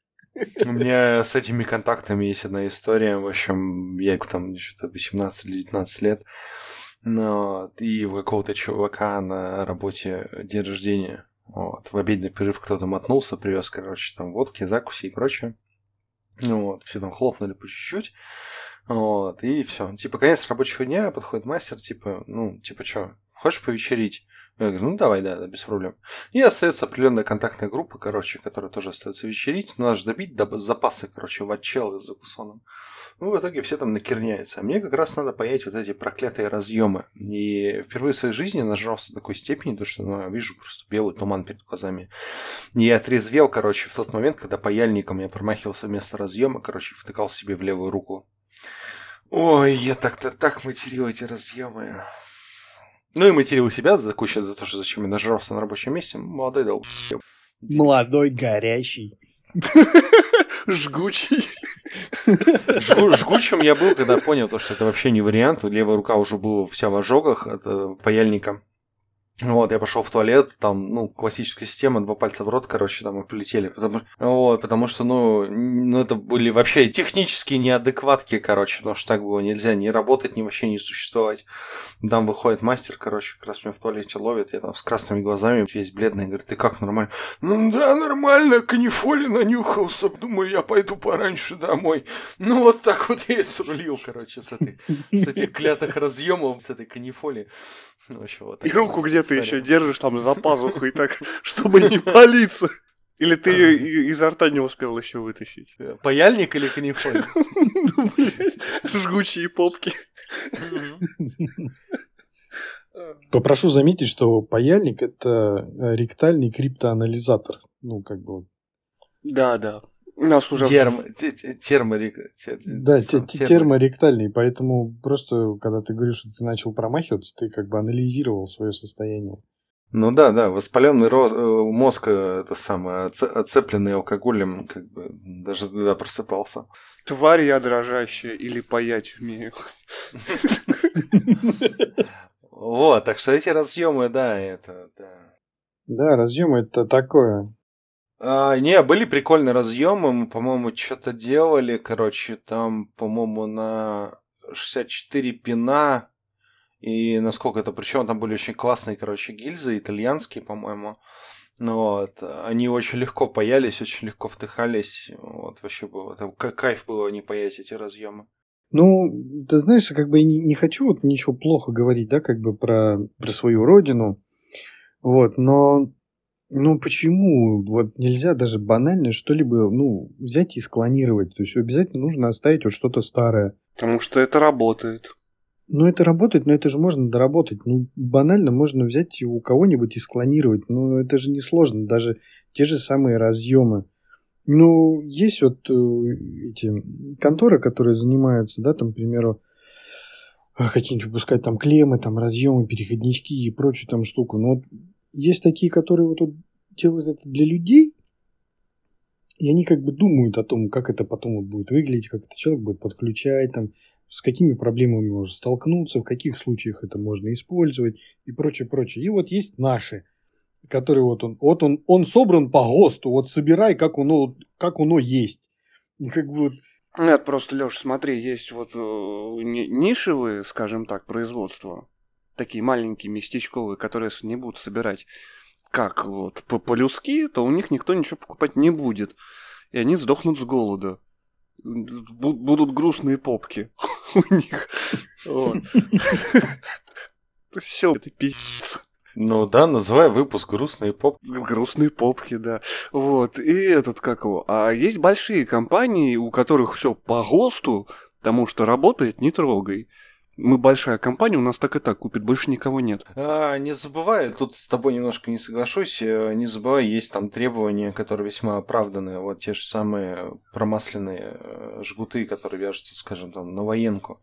У меня с этими контактами есть одна история. В общем, я там что-то 18 или 19 лет. Но и у какого-то чувака на работе день рождения. Вот, в обеденный перерыв кто-то мотнулся, привез, короче, там водки, закуси и прочее. Ну вот, все там хлопнули по чуть-чуть. Вот, и все. Типа, конец рабочего дня, подходит мастер, типа, ну, типа, что, хочешь повечерить? Я говорю, ну давай, да, да, без проблем. И остается определенная контактная группа, короче, которая тоже остается вечерить. Но надо же добить до запасы, короче, в отчел с закусоном. Ну, в итоге все там накерняются. А мне как раз надо паять вот эти проклятые разъемы. И впервые в своей жизни нажрался до такой степени, то что ну, вижу просто белый туман перед глазами. И я отрезвел, короче, в тот момент, когда паяльником я промахивался вместо разъема, короче, втыкал себе в левую руку. Ой, я так-то так материл эти разъемы. Ну и материл себя за кучу за то, что зачем я нажрался на рабочем месте. Молодой дал. Молодой, горящий. Жгучий. Жгу, жгучим я был, когда понял, то, что это вообще не вариант. Левая рука уже была вся в ожогах от э, паяльника. Вот, я пошел в туалет, там, ну, классическая система, два пальца в рот, короче, там и полетели. Потому, вот, потому что, ну, ну, это были вообще технические неадекватки, короче, потому что так было нельзя ни работать, ни вообще не существовать. Там выходит мастер, короче, как раз меня в туалете ловит, я там с красными глазами, весь бледный, говорит, ты как, нормально? Ну, да, нормально, канифоли нанюхался, думаю, я пойду пораньше домой. Ну, вот так вот я и срулил, короче, с, этой, с этих клятых разъемов, с этой канифоли. Ну, вообще, вот И руку где-то еще держишь там за пазухой так, чтобы не палиться. Или ты ее изо рта не успел еще вытащить? Паяльник или канифоль? Ну, Жгучие попки. Попрошу заметить, что паяльник – это ректальный криптоанализатор. Ну, как бы... Да, да. У нас уже... Терм, терморек... Да, терморектальный, поэтому просто, когда ты говоришь, что ты начал промахиваться, ты как бы анализировал свое состояние. Ну да, да, воспаленный роз... мозг, это самое, оцепленный алкоголем, как бы даже тогда просыпался. Тварь я дрожащая или паять умею. Вот, так что эти разъемы, да, это, да. Да, разъемы это такое. А, не, были прикольные разъемы, мы, по-моему, что-то делали, короче, там, по-моему, на 64 пина, и насколько это, причем там были очень классные, короче, гильзы, итальянские, по-моему. Ну вот, они очень легко паялись, очень легко втыхались. Вот, вообще было, это кайф было не паять эти разъемы. Ну, ты знаешь, как бы я не, не хочу вот ничего плохо говорить, да, как бы про, про свою родину. Вот, но ну, почему? Вот нельзя даже банально что-либо, ну, взять и склонировать. То есть обязательно нужно оставить вот что-то старое. Потому что это работает. Ну, это работает, но это же можно доработать. Ну, банально можно взять у кого-нибудь и склонировать. Ну, это же несложно. Даже те же самые разъемы. Ну, есть вот э, эти конторы, которые занимаются, да, там, к примеру, э, какие-нибудь выпускать там клеммы, там, разъемы, переходнички и прочую там штуку. Но вот есть такие, которые вот, вот делают это для людей, и они как бы думают о том, как это потом вот будет выглядеть, как это человек будет подключать, там, с какими проблемами может столкнуться, в каких случаях это можно использовать и прочее, прочее. И вот есть наши, которые вот он, вот он, он собран по ГОСТу, вот собирай, как оно, как оно есть. И как бы вот нет, просто, Леш, смотри, есть вот э, нишевые, скажем так, производства, такие маленькие, местечковые, которые не будут собирать как вот по-людски, то у них никто ничего покупать не будет. И они сдохнут с голода. Будут грустные попки у них. Все, это пиздец. Ну да, называй выпуск «Грустные попки». Грустные попки, да. Вот, и этот, как его... А есть большие компании, у которых все по ГОСТу, потому что работает, не трогай мы большая компания, у нас так и так купит, больше никого нет. А, не забывай, тут с тобой немножко не соглашусь, э, не забывай, есть там требования, которые весьма оправданы, вот те же самые промасленные э, жгуты, которые вяжутся, скажем, там, на военку.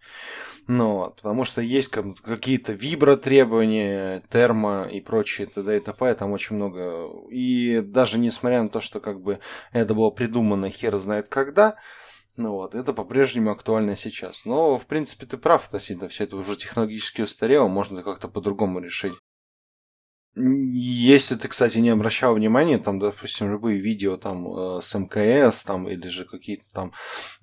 Ну, вот, потому что есть какие-то вибротребования, термо и прочее, т.д. и т.п., там очень много. И даже несмотря на то, что как бы это было придумано хер знает когда, ну вот, это по-прежнему актуально сейчас. Но, в принципе, ты прав относительно все это уже технологически устарело, можно как-то по-другому решить. Если ты, кстати, не обращал внимания, там, допустим, любые видео там э, с МКС, там, или же какие-то там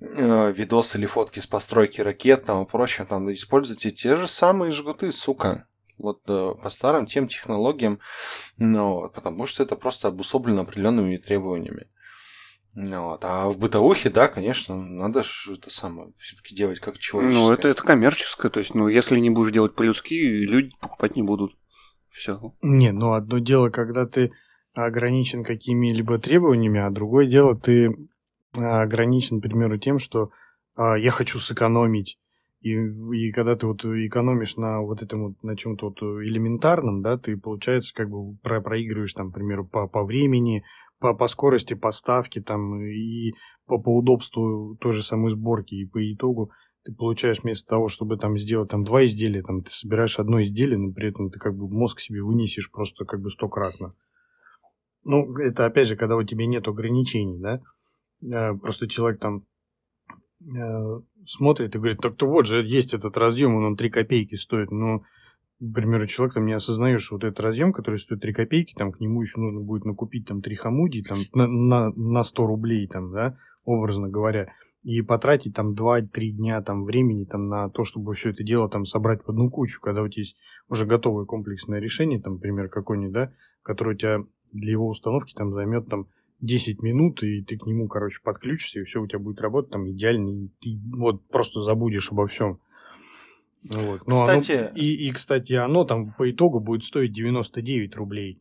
э, видосы или фотки с постройки ракет, там, и прочее, там, используйте те же самые жгуты, сука. Вот э, по старым тем технологиям, ну, потому что это просто обусловлено определенными требованиями. Ну, вот. А в бытовухе, да, конечно, надо же это самое все-таки делать как человеческое. Ну, это, это коммерческое, то есть, ну, если не будешь делать по-людски, люди покупать не будут. Все. Не, ну одно дело, когда ты ограничен какими-либо требованиями, а другое дело, ты а, ограничен, к примеру, тем, что а, я хочу сэкономить. И, и когда ты вот экономишь на вот этом вот, на чем-то вот элементарном, да, ты, получается, как бы про проигрываешь, там, к примеру, по, по времени, по, по скорости поставки там и по, по удобству той же самой сборки. И по итогу ты получаешь вместо того, чтобы там сделать там два изделия, там ты собираешь одно изделие, но при этом ты как бы мозг себе вынесешь просто как бы стократно. Ну, это опять же, когда у тебя нет ограничений, да? Э, просто человек там э, смотрит и говорит, так-то вот же есть этот разъем, он 3 копейки стоит, но к примеру, человек там не осознает, что вот этот разъем, который стоит 3 копейки, там к нему еще нужно будет накупить там 3 хамуди там, на, на, на 100 рублей, там, да, образно говоря, и потратить там 2-3 дня там времени там на то, чтобы все это дело там собрать в одну кучу, когда у тебя есть уже готовое комплексное решение, там, например, какой-нибудь, да, который у тебя для его установки там займет там 10 минут, и ты к нему, короче, подключишься, и все у тебя будет работать там идеально, и ты вот просто забудешь обо всем. Вот. Ну, кстати... Оно, и, и, кстати, оно там по итогу будет стоить 99 рублей.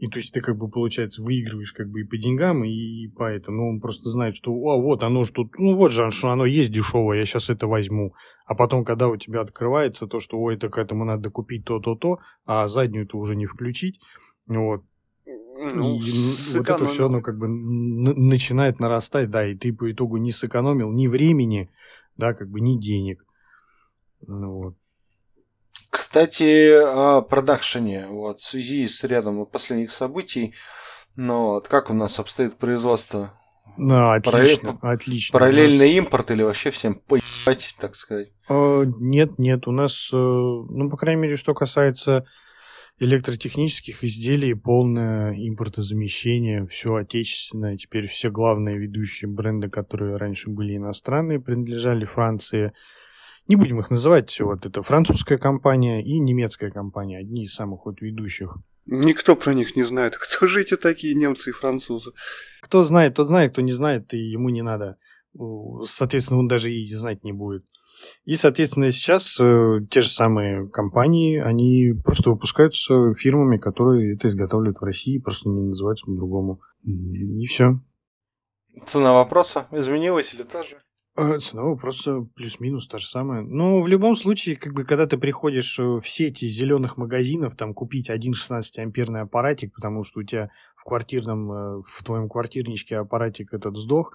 И то есть ты как бы, получается, выигрываешь как бы и по деньгам, и, и по этому. Ну, он просто знает, что о, вот оно что тут, ну вот же, что оно есть дешевое, я сейчас это возьму. А потом, когда у тебя открывается то, что ой, это к этому надо купить то-то-то, а заднюю-то уже не включить, вот. Ну, и вот это все, ну, как бы начинает нарастать, да, и ты по итогу не сэкономил ни времени, да, как бы ни денег. Ну, вот. Кстати, о продакшене, вот, в связи с рядом последних событий, но вот как у нас обстоит производство? Ну, отлично, Параллель, отлично. Параллельный нас... импорт или вообще всем поебать, так сказать? Э, нет, нет, у нас, э, ну, по крайней мере, что касается электротехнических изделий, полное импортозамещение, все отечественное. Теперь все главные ведущие бренды, которые раньше были иностранные, принадлежали Франции, не будем их называть, вот это французская компания и немецкая компания, одни из самых вот ведущих. Никто про них не знает. Кто же эти такие немцы и французы? Кто знает, тот знает, кто не знает, и ему не надо. Соответственно, он даже и знать не будет. И, соответственно, сейчас э, те же самые компании, они просто выпускаются фирмами, которые это изготавливают в России, просто не называются по-другому. И все. Цена вопроса изменилась или та же? Цена просто плюс-минус та же самая. Но в любом случае, как бы, когда ты приходишь э, в сети зеленых магазинов, там купить один 16-амперный аппаратик, потому что у тебя в квартирном, э, в твоем квартирничке аппаратик этот сдох,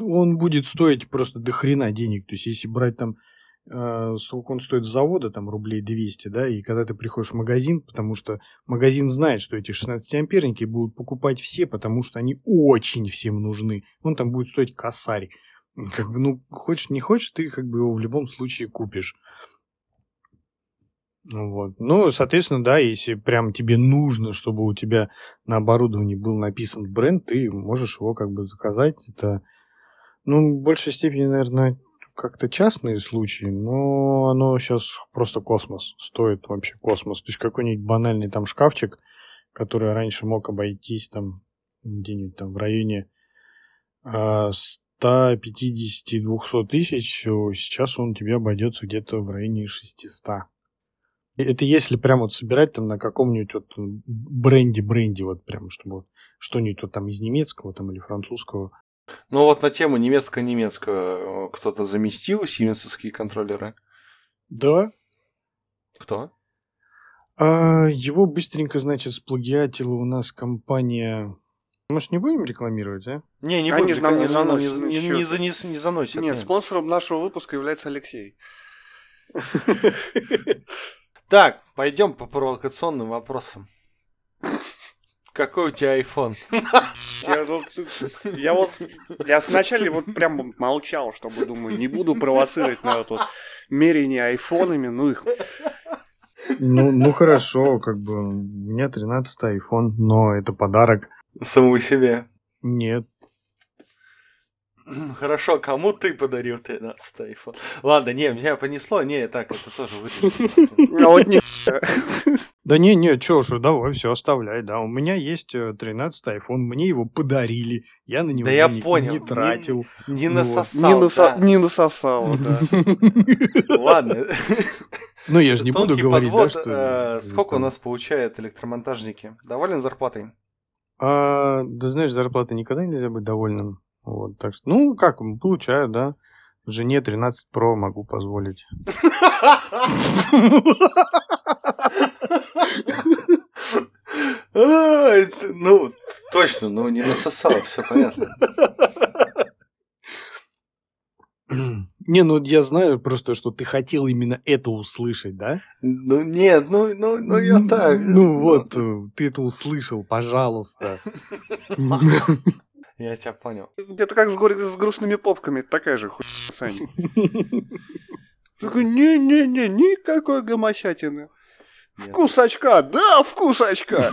он будет стоить просто до хрена денег. То есть, если брать там э, сколько он стоит с завода, там рублей 200, да, и когда ты приходишь в магазин, потому что магазин знает, что эти 16-амперники будут покупать все, потому что они очень всем нужны. Он там будет стоить косарь. Как бы, ну, хочешь, не хочешь, ты как бы его в любом случае купишь. Вот. Ну, соответственно, да, если прям тебе нужно, чтобы у тебя на оборудовании был написан бренд, ты можешь его как бы заказать. Это, ну, в большей степени, наверное, как-то частные случаи, но оно сейчас просто космос. Стоит вообще космос. То есть какой-нибудь банальный там шкафчик, который раньше мог обойтись там где-нибудь там в районе а, 150-200 тысяч, сейчас он тебе обойдется где-то в районе 600. Это если прям вот собирать там на каком-нибудь вот бренде-бренде, вот прям, чтобы вот что-нибудь вот там из немецкого там или французского. Ну вот на тему немецко-немецкого э, кто-то заместил сименсовские контроллеры? Да. Кто? А, его быстренько, значит, сплагиатила у нас компания может, не будем рекламировать, а? Не, не будем. Они нам не заносят. Не, не, не, занес, не заносят. Нет, нет, спонсором нашего выпуска является Алексей. Так, пойдем по провокационным вопросам. Какой у тебя iPhone? Я, вот, я вот, я вначале вот прям молчал, чтобы, думаю, не буду провоцировать на это вот мерение айфонами, ну их. Ну, ну хорошо, как бы, у меня 13 iPhone, но это подарок Самому себе? Нет. Хорошо, кому ты подарил 13 iPhone? Ладно, не, меня понесло, не, так, это тоже вырежем. А вот не Да не, не, чё уж, давай, все, оставляй, да. У меня есть э, 13 iPhone, мне его подарили, я на него Да я денег понял, не не- тратил. Не Вот. насосал, не, наса- да. не. Ладно. Ну, я же не буду говорить, да, что... э, Сколько у нас получают электромонтажники? Доволен зарплатой? А, да знаешь, зарплаты никогда нельзя быть довольным. Вот, так что, ну, как, получаю, да. Жене 13 Pro могу позволить. А, Ну, точно, ну не насосал, все понятно. Не, ну я знаю просто, что ты хотел именно это услышать, да? Ну нет, ну, ну, ну я так. Ну вот, э, ты это услышал, пожалуйста. Я тебя понял. Это как с, гор- с грустными попками, такая же хуйня, Сань. Такой, не-не-не, никакой гомосятины. Вкус очка, да, вкус очка.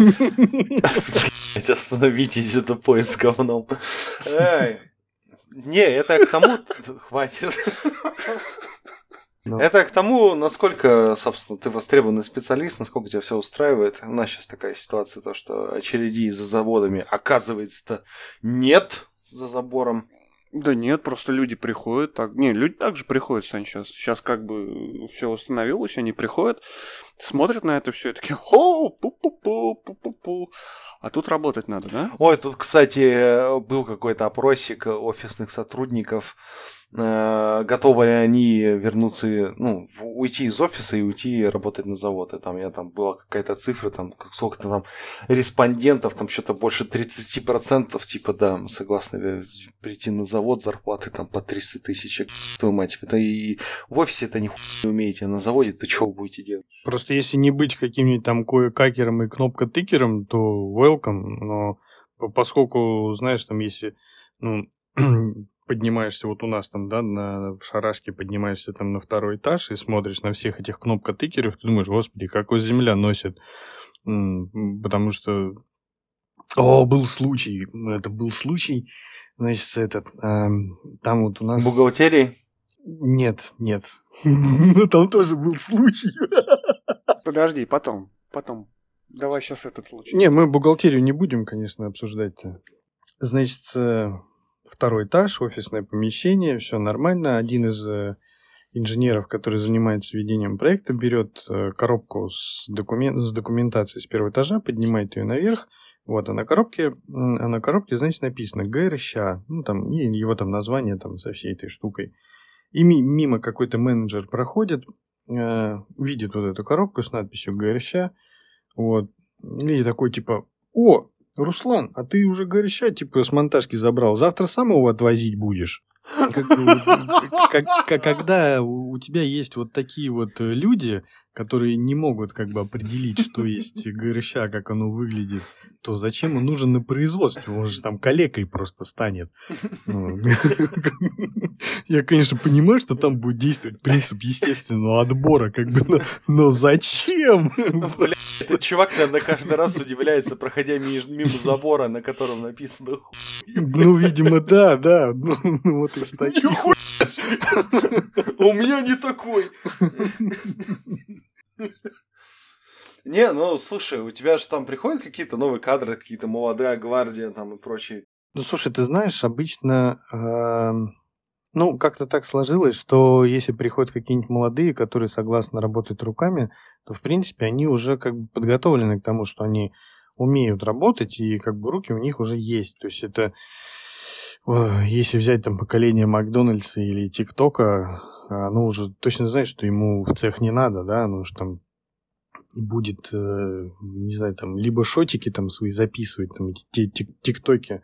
Остановитесь, это с говном. Эй. Не, это к тому... Хватит. Ну. Это к тому, насколько, собственно, ты востребованный специалист, насколько тебя все устраивает. У нас сейчас такая ситуация, то, что очередей за заводами, оказывается-то, нет за забором. Да нет, просто люди приходят так. Не, люди также приходят, Сань, сейчас. Сейчас как бы все восстановилось, они приходят, смотрят на это все и такие, о, пу-пу-пу, пу-пу-пу. А тут работать надо, да? Ой, тут, кстати, был какой-то опросик офисных сотрудников. Э, Готовы ли они вернуться, ну, уйти из офиса и уйти работать на завод. И там, я там была какая-то цифра, там, сколько-то там респондентов, там что-то больше 30%, типа, да, согласны прийти на завод, зарплаты там по 300 тысяч. Твою мать, это и в офисе это ни не умеете, а на заводе то вы будете делать? Просто если не быть каким-нибудь там кое-какером и кнопкотыкером, то welcome, но по- поскольку, знаешь, там если, ну, поднимаешься вот у нас там, да, на, в шарашке поднимаешься там на второй этаж и смотришь на всех этих кнопкотыкеров, ты думаешь, господи, как его земля носит. Потому что... О, был случай, это был случай, значит, этот, эм, там вот у нас... Бухгалтерии? Нет, нет. Ну, там тоже был случай. Подожди, потом, потом. Давай сейчас этот случай. Не, мы бухгалтерию не будем, конечно, обсуждать-то. Значит, э, второй этаж, офисное помещение, все нормально. Один из э, инженеров, который занимается ведением проекта, берет э, коробку с, докумен- с документацией с первого этажа, поднимает ее наверх. Вот, а на коробке, а на коробке, значит, написано ГРЩ, ну, там, и его там название там со всей этой штукой. И ми- мимо какой-то менеджер проходит, э, видит вот эту коробку с надписью ГРЩ, вот, и такой, типа, о, Руслан, а ты уже горяча, типа, с монтажки забрал. Завтра сам его отвозить будешь. Как как- как- Когда у у тебя есть вот такие вот э, люди, которые не могут как бы определить, что есть ГРЩ, как оно выглядит, то зачем он нужен на производстве? Он же там калекой просто станет. Ну, Я, конечно, понимаю, что там будет действовать принцип естественного отбора, как бы, но, зачем? Блядь, этот чувак, наверное, каждый раз удивляется, проходя ми- мимо забора, на котором написано. Ну, видимо, да, да. Ну, ну, вот из таких. У меня не такой. Не, ну слушай, у тебя же там приходят какие-то новые кадры, какие-то молодая гвардия там и прочие. Ну, слушай, ты знаешь, обычно, эм, ну, как-то так сложилось, что если приходят какие-нибудь молодые, которые согласны работать руками, то, в принципе, они уже как бы подготовлены к тому, что они умеют работать, и как бы руки у них уже есть. То есть это, если взять там поколение Макдональдса или ТикТока, оно уже точно знает, что ему в цех не надо, да, ну что там будет, э, не знаю, там, либо шотики там свои записывать, там, эти ти- тик- тиктоки,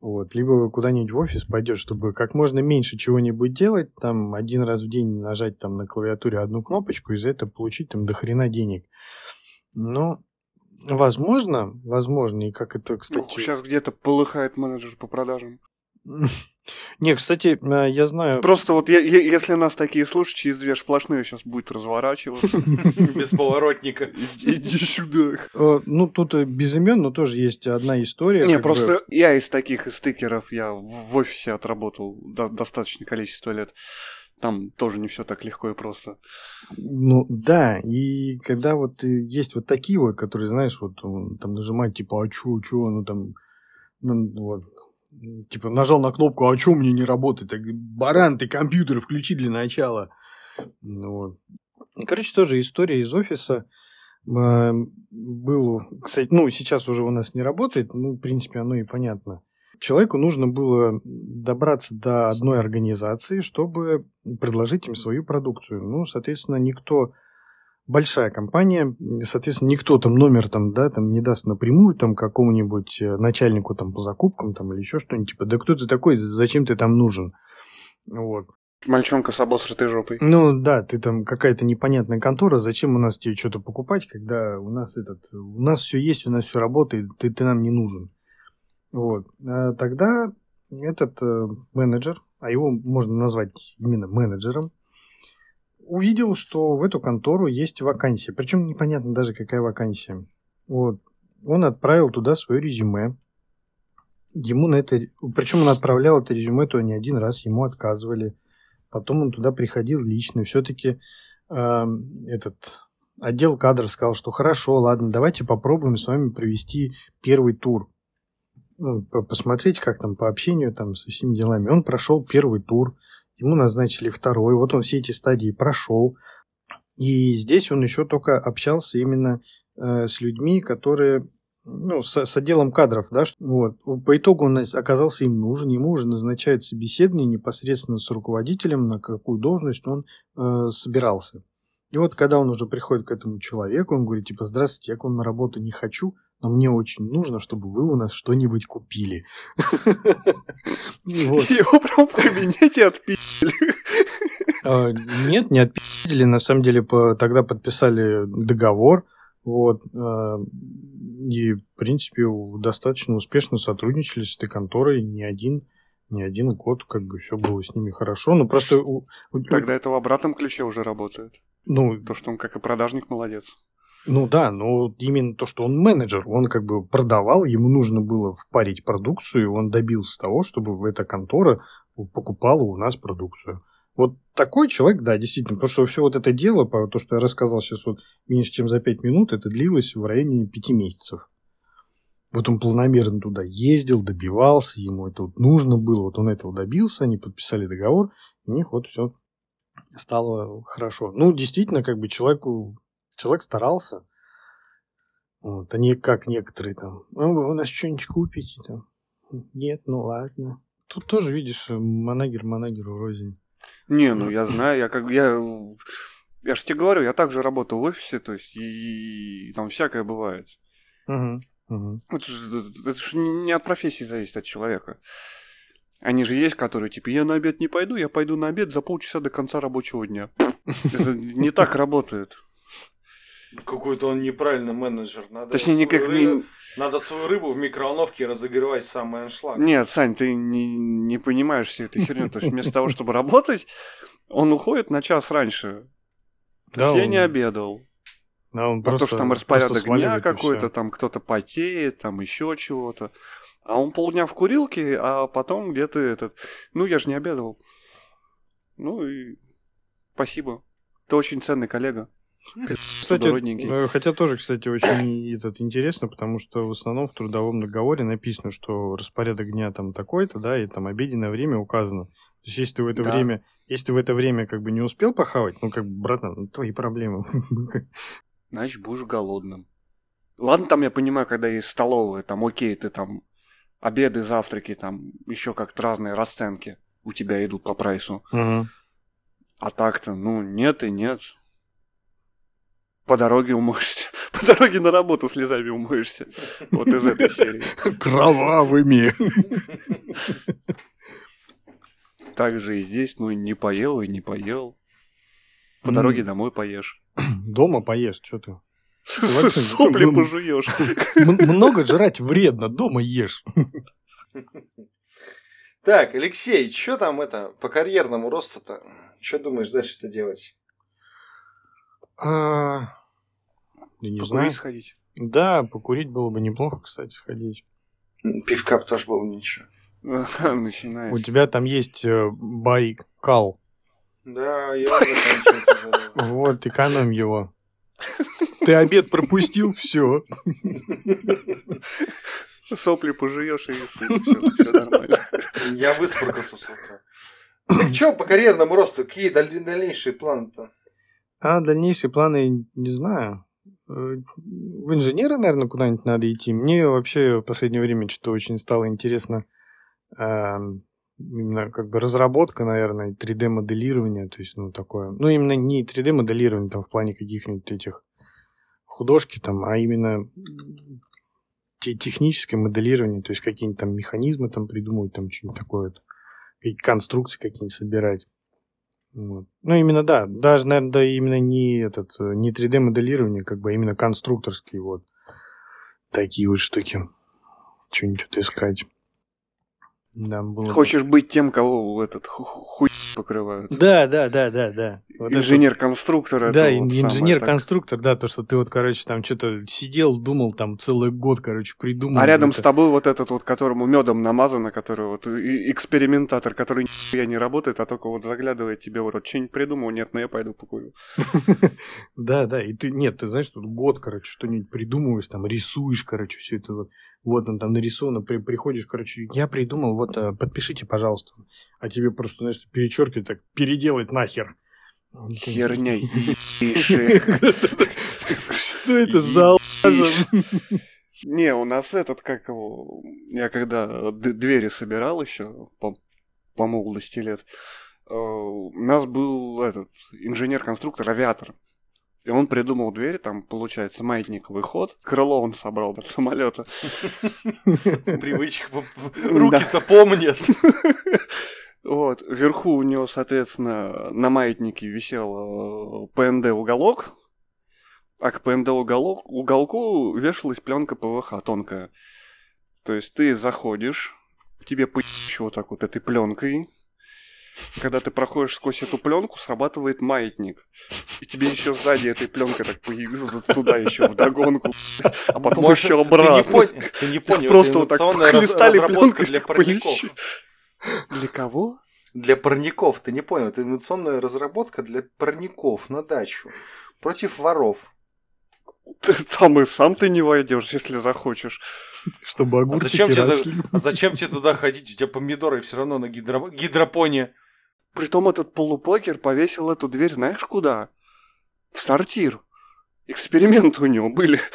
вот, либо куда-нибудь в офис пойдет, чтобы как можно меньше чего-нибудь делать, там, один раз в день нажать там на клавиатуре одну кнопочку и за это получить там до хрена денег. Но, возможно, возможно, и как это, кстати... сейчас где-то полыхает менеджер по продажам. Не, кстати, э, я знаю... Просто вот я- я- если нас такие слушать, через две сплошные сейчас будет разворачиваться. Без поворотника. Иди сюда. э, Ну, тут э, без имен, но тоже есть одна история. Не, просто я из таких из стикеров, я в офисе отработал до- достаточное количество лет. Там тоже не все так легко и просто. Ну, да, и когда вот есть вот такие вот, которые, знаешь, вот он там нажимает, типа, а чё, чё, ну там, ну, вот, типа, нажал на кнопку, а у меня не работает? Так, баран, ты компьютер включи для начала. Ну, вот. Короче, тоже история из офиса. Э, Был, кстати, ну, сейчас уже у нас не работает, ну, в принципе, оно и понятно. Человеку нужно было добраться до одной организации, чтобы предложить им свою продукцию. Ну, соответственно, никто большая компания, соответственно, никто там номер там, да, там не даст напрямую там какому-нибудь э, начальнику там по закупкам там или еще что-нибудь, типа, да кто ты такой, зачем ты там нужен? Вот. Мальчонка с обосратой жопой. Ну да, ты там какая-то непонятная контора, зачем у нас тебе что-то покупать, когда у нас этот, у нас все есть, у нас все работает, ты, ты нам не нужен. Вот. А тогда этот э, менеджер, а его можно назвать именно менеджером, увидел, что в эту контору есть вакансия. Причем непонятно даже, какая вакансия. Вот. Он отправил туда свое резюме. Ему на это... Причем он отправлял это резюме то не один раз, ему отказывали. Потом он туда приходил лично. Все-таки этот отдел кадров сказал, что хорошо, ладно, давайте попробуем с вами провести первый тур. Ну, по- посмотреть, как там по общению там со всеми делами. Он прошел первый тур, ему назначили второй. Вот он все эти стадии прошел. И здесь он еще только общался именно э, с людьми, которые ну, с, с отделом кадров, да, что- вот. По итогу он оказался им нужен, ему уже назначают собеседование непосредственно с руководителем, на какую должность он э, собирался. И вот когда он уже приходит к этому человеку, он говорит, типа, здравствуйте, я к вам на работу не хочу, но мне очень нужно, чтобы вы у нас что-нибудь купили. Его прям в кабинете отпи***ли. А, Нет, не отпиздили. На самом деле тогда подписали договор. Вот. а, И, в принципе, достаточно успешно сотрудничали с этой конторой. Не один, не один год, как бы все было с ними хорошо. Ну, просто... Тогда это в обратном ключе уже работает. Ну, То, что он как и продажник молодец. Ну да, но именно то, что он менеджер, он как бы продавал, ему нужно было впарить продукцию, и он добился того, чтобы эта контора покупала у нас продукцию. Вот такой человек, да, действительно, потому что все вот это дело, то, что я рассказал сейчас вот меньше, чем за 5 минут, это длилось в районе 5 месяцев. Вот он планомерно туда ездил, добивался, ему это вот нужно было, вот он этого добился, они подписали договор, у них вот все стало хорошо. Ну, действительно, как бы человеку человек старался. Вот, а не как некоторые там. «А вы у нас что-нибудь купите там. Нет, ну ладно. Тут тоже, видишь, манагер манагеру рознь. Не, ну я знаю, я как я. Я же тебе говорю, я также работал в офисе, то есть и, и там всякое бывает. Угу, угу. Это же, это ж не от профессии зависит, от человека. Они же есть, которые типа, я на обед не пойду, я пойду на обед за полчаса до конца рабочего дня. Это не так работает. Какой-то он неправильный менеджер. Надо Точнее, свою никак рыбу- не... Надо свою рыбу в микроволновке разогревать самый аншлаг. Нет, Сань, ты не, не понимаешь всю эту херню. То есть вместо того, чтобы работать, он уходит на час раньше. То Да, есть я не обедал. Да, он то, просто, что там распорядок дня какой-то, там кто-то потеет, там еще чего-то. А он полдня в курилке, а потом где-то этот... Ну, я же не обедал. Ну и спасибо. Ты очень ценный коллега. Кстати, э, хотя тоже, кстати, очень этот, интересно, потому что в основном в трудовом договоре написано, что распорядок дня там такой-то, да, и там обеденное время указано. То есть, если ты в это Да. время, если ты в это время как бы не успел похавать, ну, как бы, братан, ну, твои проблемы. Значит, будешь голодным. Ладно, там я понимаю, когда есть столовые, там окей, ты там обеды, завтраки, там еще как-то разные расценки у тебя идут по прайсу. Мгм. А так-то, ну, нет и нет. По дороге умоешься. По дороге на работу слезами умоешься. Вот из этой серии. Кровавыми. Так же и здесь, ну, не поел и не поел. По М. дороге домой поешь. Дома поешь, что ты? вообще- Сопли ну, пожуешь. М- Много жрать вредно, дома ешь. Так, Алексей, что там это по карьерному росту-то? Что думаешь дальше-то делать? А, да не знаю. Покурить сходить. Да, покурить было бы неплохо, кстати, сходить. Пивка б тоже было ничего. У Начинаешь. тебя там есть э, Байкал. Да, я уже кончился за Вот, экономь его. Ты обед пропустил, все. Сопли пожуешь и все нормально. Я выспаркался с утра. Что по карьерному росту? Какие даль- дальнейшие планы-то? А дальнейшие планы не знаю. Э, В инженеры, наверное, куда-нибудь надо идти. Мне вообще в последнее время что-то очень стало интересно. эм, Именно как бы разработка, наверное, 3D-моделирование, то есть, ну, такое. Ну, именно не 3D-моделирование там в плане каких-нибудь этих художки там, а именно те- техническое моделирование, то есть какие-нибудь там механизмы там придумывать, там что-нибудь такое, вот. какие конструкции какие-нибудь собирать. Вот. Ну, именно, да. Даже, наверное, да, именно не этот, э, не 3D-моделирование, как бы, а именно конструкторские вот такие вот штуки. Что-нибудь тут искать. Да, было бы- Хочешь быть тем, кого этот ху- хуй покрывают? Да, да, да, да, да. Вот Инженер-конструктор вот- это Да, вот инженер-конструктор, да, то, что ты вот, короче, там что-то сидел, думал, там целый год, короче, придумал. А рядом это. с тобой вот этот вот, которому медом намазано, который вот экспериментатор, который я не работает, а только вот заглядывает тебе в рот. Что-нибудь придумал? Нет, ну я пойду покурю. Да, да, и ты, нет, ты знаешь, тут год, короче, что-нибудь придумываешь, там, рисуешь, короче, все это вот, вот он там нарисовано, при, приходишь, короче, я придумал, вот, э, подпишите, пожалуйста. А тебе просто, знаешь, перечеркивают, так, переделать нахер. Херня. Что это за? Не, у нас этот, как его, я когда двери собирал еще по, по молодости лет, э, у нас был этот инженер-конструктор, авиатор. И он придумал двери, там, получается, маятниковый ход. Крыло он собрал от самолета. Привычка. по- Руки-то помнят. Вот, вверху у него, соответственно, на маятнике висел э, ПНД-уголок, а к ПНД-уголок, уголку вешалась пленка ПВХ тонкая. То есть ты заходишь, тебе еще вот так вот этой пленкой. Когда ты проходишь сквозь эту пленку, срабатывает маятник. И тебе еще сзади этой пленкой так появился туда еще вдогонку. А потом Может, еще ты не обратно. понял- Ты не понял, Просто вот так хлестали пленкой, для парников. Для кого? Для парников, ты не понял, это инновационная разработка для парников на дачу. Против воров. Ты там и сам ты не войдешь, если захочешь. Чтобы А зачем, огурчики тебе, росли. а зачем тебе туда ходить? У тебя помидоры все равно на гидро- гидропоне. Притом этот полупокер повесил эту дверь знаешь куда? В сортир. Эксперименты у него были.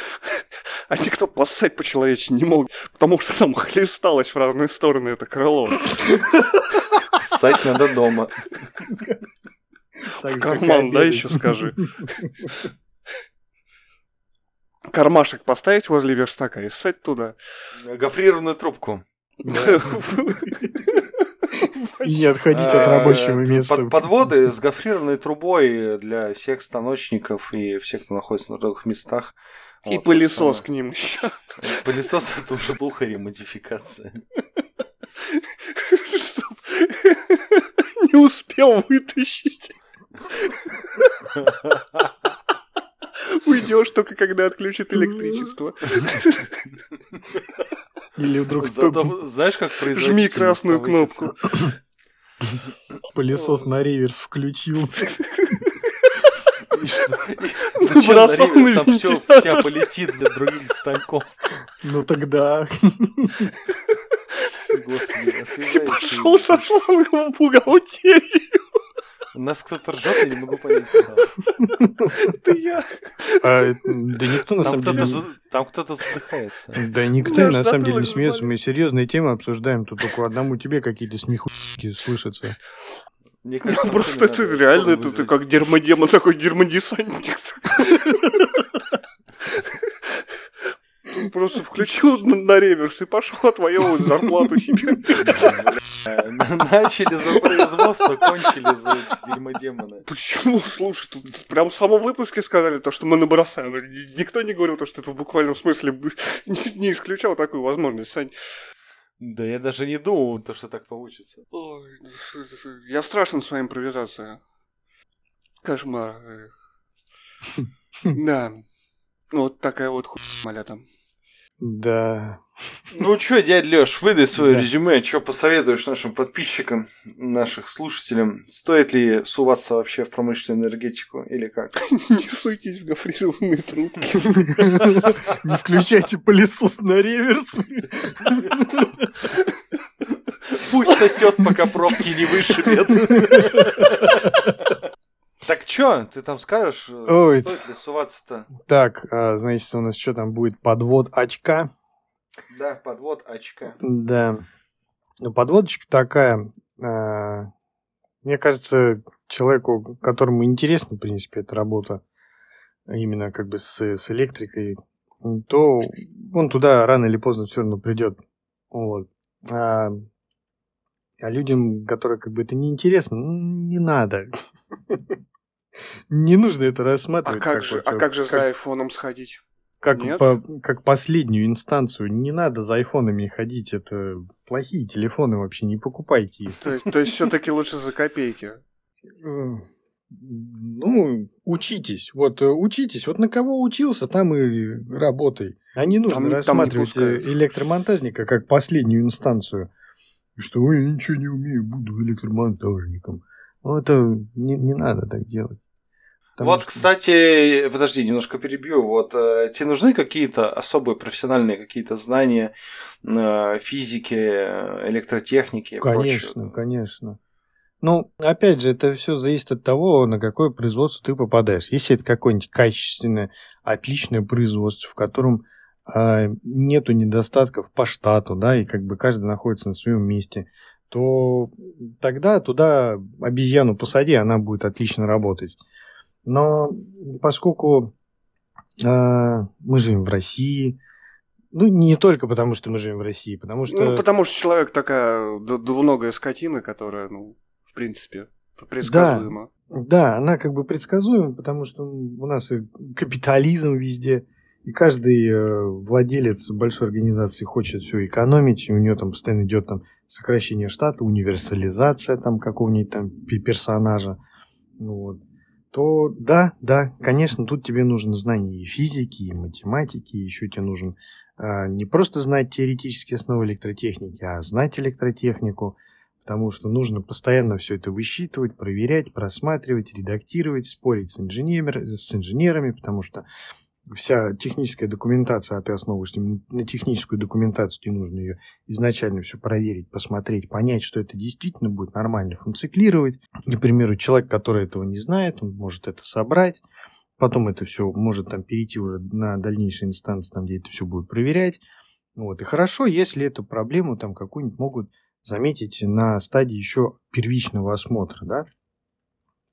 А никто поссать по-человечески не мог, потому что там хлесталось в разные стороны это крыло. Ссать надо дома. В карман, да, еще скажи. Кармашек поставить возле верстака и ссать туда. Гофрированную трубку. И не отходить от А, рабочего под- места. Подводы с гофрированной трубой для всех станочников и всех, кто находится на других местах. И пылесос к ним еще. Пылесос это уже лухари модификация. Чтоб Не успел вытащить. Уйдешь только когда отключат электричество. Или вдруг Зато знаешь, как произойдет? Жми красную кнопку. пылесос на реверс включил. Забросал на Там все в тебя полетит для других станков. Ну тогда... Господи, пошел со шлангом в бухгалтерию. У нас кто-то ржет, я не могу понять, куда. Это я. А, Да никто на Там самом кто-то деле... за- там кто-то задыхается. Да никто Меня на самом деле не смеется. Мы серьезные темы обсуждаем. Тут только одному тебе какие-то смехуки слышатся. Мне кажется, Просто это надо реально, это ты как дермодемон, такой дермодесантник. Просто включил на, реверс и пошел отвоевывать зарплату себе. Начали за производство, кончили за дерьмодемона. Почему? Слушай, тут прям в самом выпуске сказали то, что мы набросаем. Никто не говорил то, что это в буквальном смысле не, исключал такую возможность, Сань. Да я даже не думал, то, что так получится. Ой, ну я страшен своей импровизации. Кошмар. Да. Вот такая вот хуйня там. Да. Ну чё, дядь Лёш, выдай свое Да. резюме, что посоветуешь нашим подписчикам, наших слушателям? Стоит ли суваться вообще в промышленную энергетику или как? Не суйтесь в гофрированные трубки. Не включайте пылесос на реверс. Пусть сосет, пока пробки не вышибет. Так чё, ты там скажешь, Ой. стоит ли суваться-то? Так, а, значит, у нас что там будет? Подвод очка. Да, подвод очка. Да. Ну, подводочка такая. а, Мне кажется, человеку, которому интересна, в принципе, эта работа, именно как бы с, с электрикой, то он туда рано или поздно все равно придет. Вот. А, а людям, которые как бы это неинтересно, ну, не надо. Не нужно это А рассматривать. как же, а как же как- за айфоном сходить? как, Нет? по- как последнюю инстанцию. Не надо за айфонами ходить. Это плохие телефоны вообще. Не покупайте их. То есть, то есть все-таки лучше за копейки. Э, Ну, учитесь. Вот э, учитесь. Вот на кого учился, там и работай. А не нужно Там не- там не рассматривать э, электромонтажника как последнюю инстанцию. Что ой, я ничего не умею, буду электромонтажником. Ну, это не, не надо так делать. Потому вот, что- кстати, подожди, немножко перебью. Вот э, тебе нужны какие-то особые профессиональные какие-то знания э, физики, э, электротехники Конечно, прочего? конечно. Ну, опять же, это все зависит от того, на какое производство ты попадаешь. Если это какое-нибудь качественное, отличное производство, в котором а, нету недостатков по штату, да, и как бы каждый находится на своем месте, то тогда туда обезьяну посади, она будет отлично работать. Но поскольку а, мы живем в России, ну, не только потому, что мы живем в России, потому что... Ну, потому что человек такая двуногая скотина, которая, ну, в принципе, предсказуема. Да, она как бы предсказуема, потому что у нас капитализм везде, и каждый э, владелец большой организации хочет все экономить, и у него там постоянно идет там сокращение штата, универсализация там какого-нибудь там пе- персонажа, ну вот, то да, да, конечно, тут тебе нужно знание и физики, и математики, еще тебе нужен а, не просто знать теоретические основы электротехники, а знать электротехнику, потому что нужно постоянно все это высчитывать, проверять, просматривать, редактировать, спорить с, инженер, с инженерами, потому что вся техническая документация, а ты основываешься на техническую документацию, тебе нужно ее изначально все проверить, посмотреть, понять, что это действительно будет нормально функционировать. Примеру, человек, который этого не знает, он может это собрать, потом это все может там перейти уже на дальнейшие инстанции, там, где это все будут проверять. Вот. И хорошо, если эту проблему там какую-нибудь могут заметить на стадии еще первичного осмотра, да,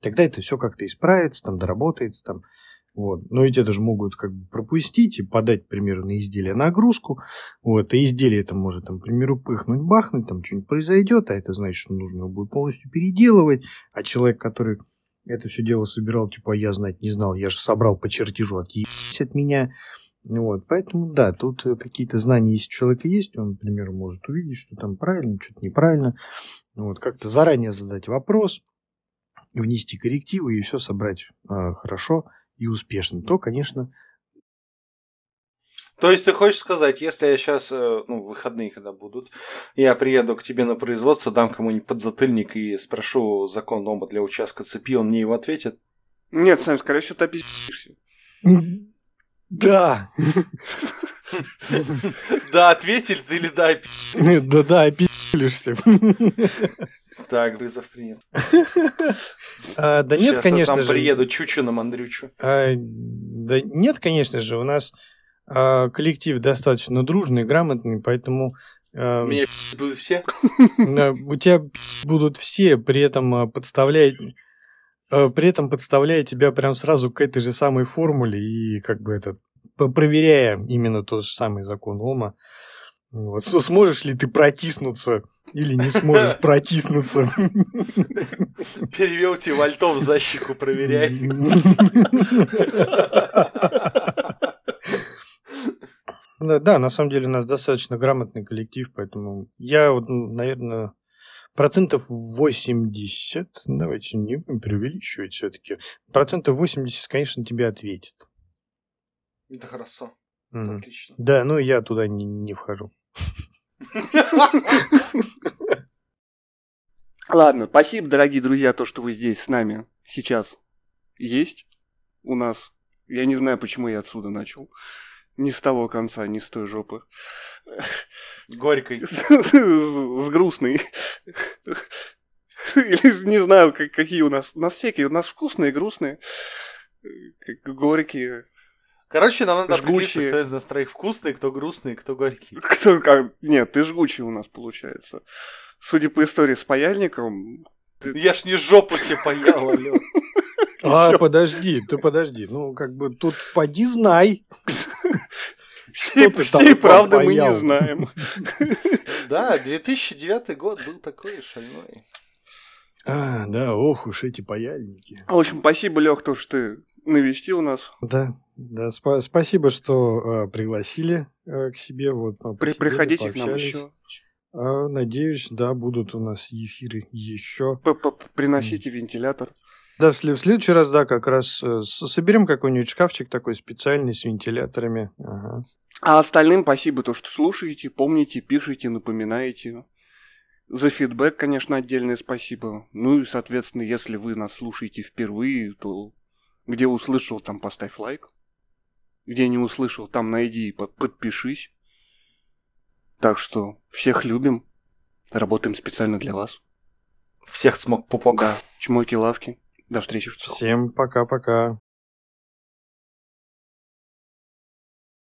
тогда это все как-то исправится, там доработается, там, вот. Но ведь это же могут как бы пропустить и подать, к примеру, на изделие нагрузку, вот, и изделие это может, там, к примеру, пыхнуть, бахнуть, там что-нибудь произойдет, а это значит, что нужно его будет полностью переделывать, а человек, который это все дело собирал, типа, а я знать не знал, я же собрал по чертежу, отъебись от меня, вот, поэтому, да, тут э, какие-то знания, если у человека есть, он, например, может увидеть, что там правильно, что-то неправильно, вот, как-то заранее задать вопрос, внести коррективы и все собрать э, хорошо и успешно, то, конечно, То есть ты хочешь сказать, если я сейчас, ну, выходные когда будут, я приеду к тебе на производство, дам кому-нибудь подзатыльник и спрошу закон дома для участка цепи, он мне его ответит? Нет, Сань, скорее всего, ты опиздишься. да, Да, ответили ты или да, да-да, опи***лишься. Так, вызов принят. А, Да нет, конечно там же. приеду чучу на Мандрючу. А, Да нет, конечно же, у нас а, коллектив достаточно дружный, грамотный, поэтому Меня будут все? у тебя будут все, при этом подставляя, при этом подставляя тебя прям сразу к этой же самой формуле и как бы это п- проверяя именно тот же самый закон Ома. Вот. Сможешь ли ты протиснуться или не сможешь протиснуться? Перевел тебе вольтов за щеку, проверяй. Да, да, на самом деле у нас достаточно грамотный коллектив, поэтому я, вот, наверное, процентов 80, давайте не будем преувеличивать все-таки, процентов 80, конечно, тебе ответит. Это хорошо. Это отлично. Да, ну я туда не, не вхожу. Ладно, спасибо, дорогие друзья, то, что вы здесь с нами сейчас есть у нас. Я не знаю, почему я отсюда начал. Не с того конца, не с той жопы. Горькой. С грустной. Или не знаю, как- какие у нас. У нас всякие. У нас вкусные, грустные, как горькие. Короче, нам надо Жгучие. определиться, кто из нас троих вкусный, кто грустный, кто горький. Кто как? Нет, ты жгучий у нас получается. Судя по истории с паяльником, Я ж не жопу себе паял, алё. А, подожди, ты подожди. Ну, как бы тут поди знай. всей, ты правды мы не знаем. Да, 2009 год был такой шальной. А, да, ох уж эти паяльники. В общем, спасибо, Лех, то, что ты навестил нас. Да, да, спа- спасибо, что э, пригласили э, к себе. Вот, э, При- приходите к нам пообщались. еще. А, надеюсь, да, будут у нас эфиры еще. Приносите вентилятор. Да, в, в следующий раз, да, как раз э, соберем какой-нибудь шкафчик такой специальный с вентиляторами. Ага. А остальным спасибо, то, что слушаете, помните, пишите, напоминаете. За фидбэк, конечно, отдельное спасибо. Ну и, соответственно, если вы нас слушаете впервые, то где услышал, там поставь лайк. Где не услышал, там найди и по- подпишись. Так что всех любим. Работаем специально для вас. Всех смог пупок. Да, чмоки лавки. До встречи в целом. Всем пока-пока.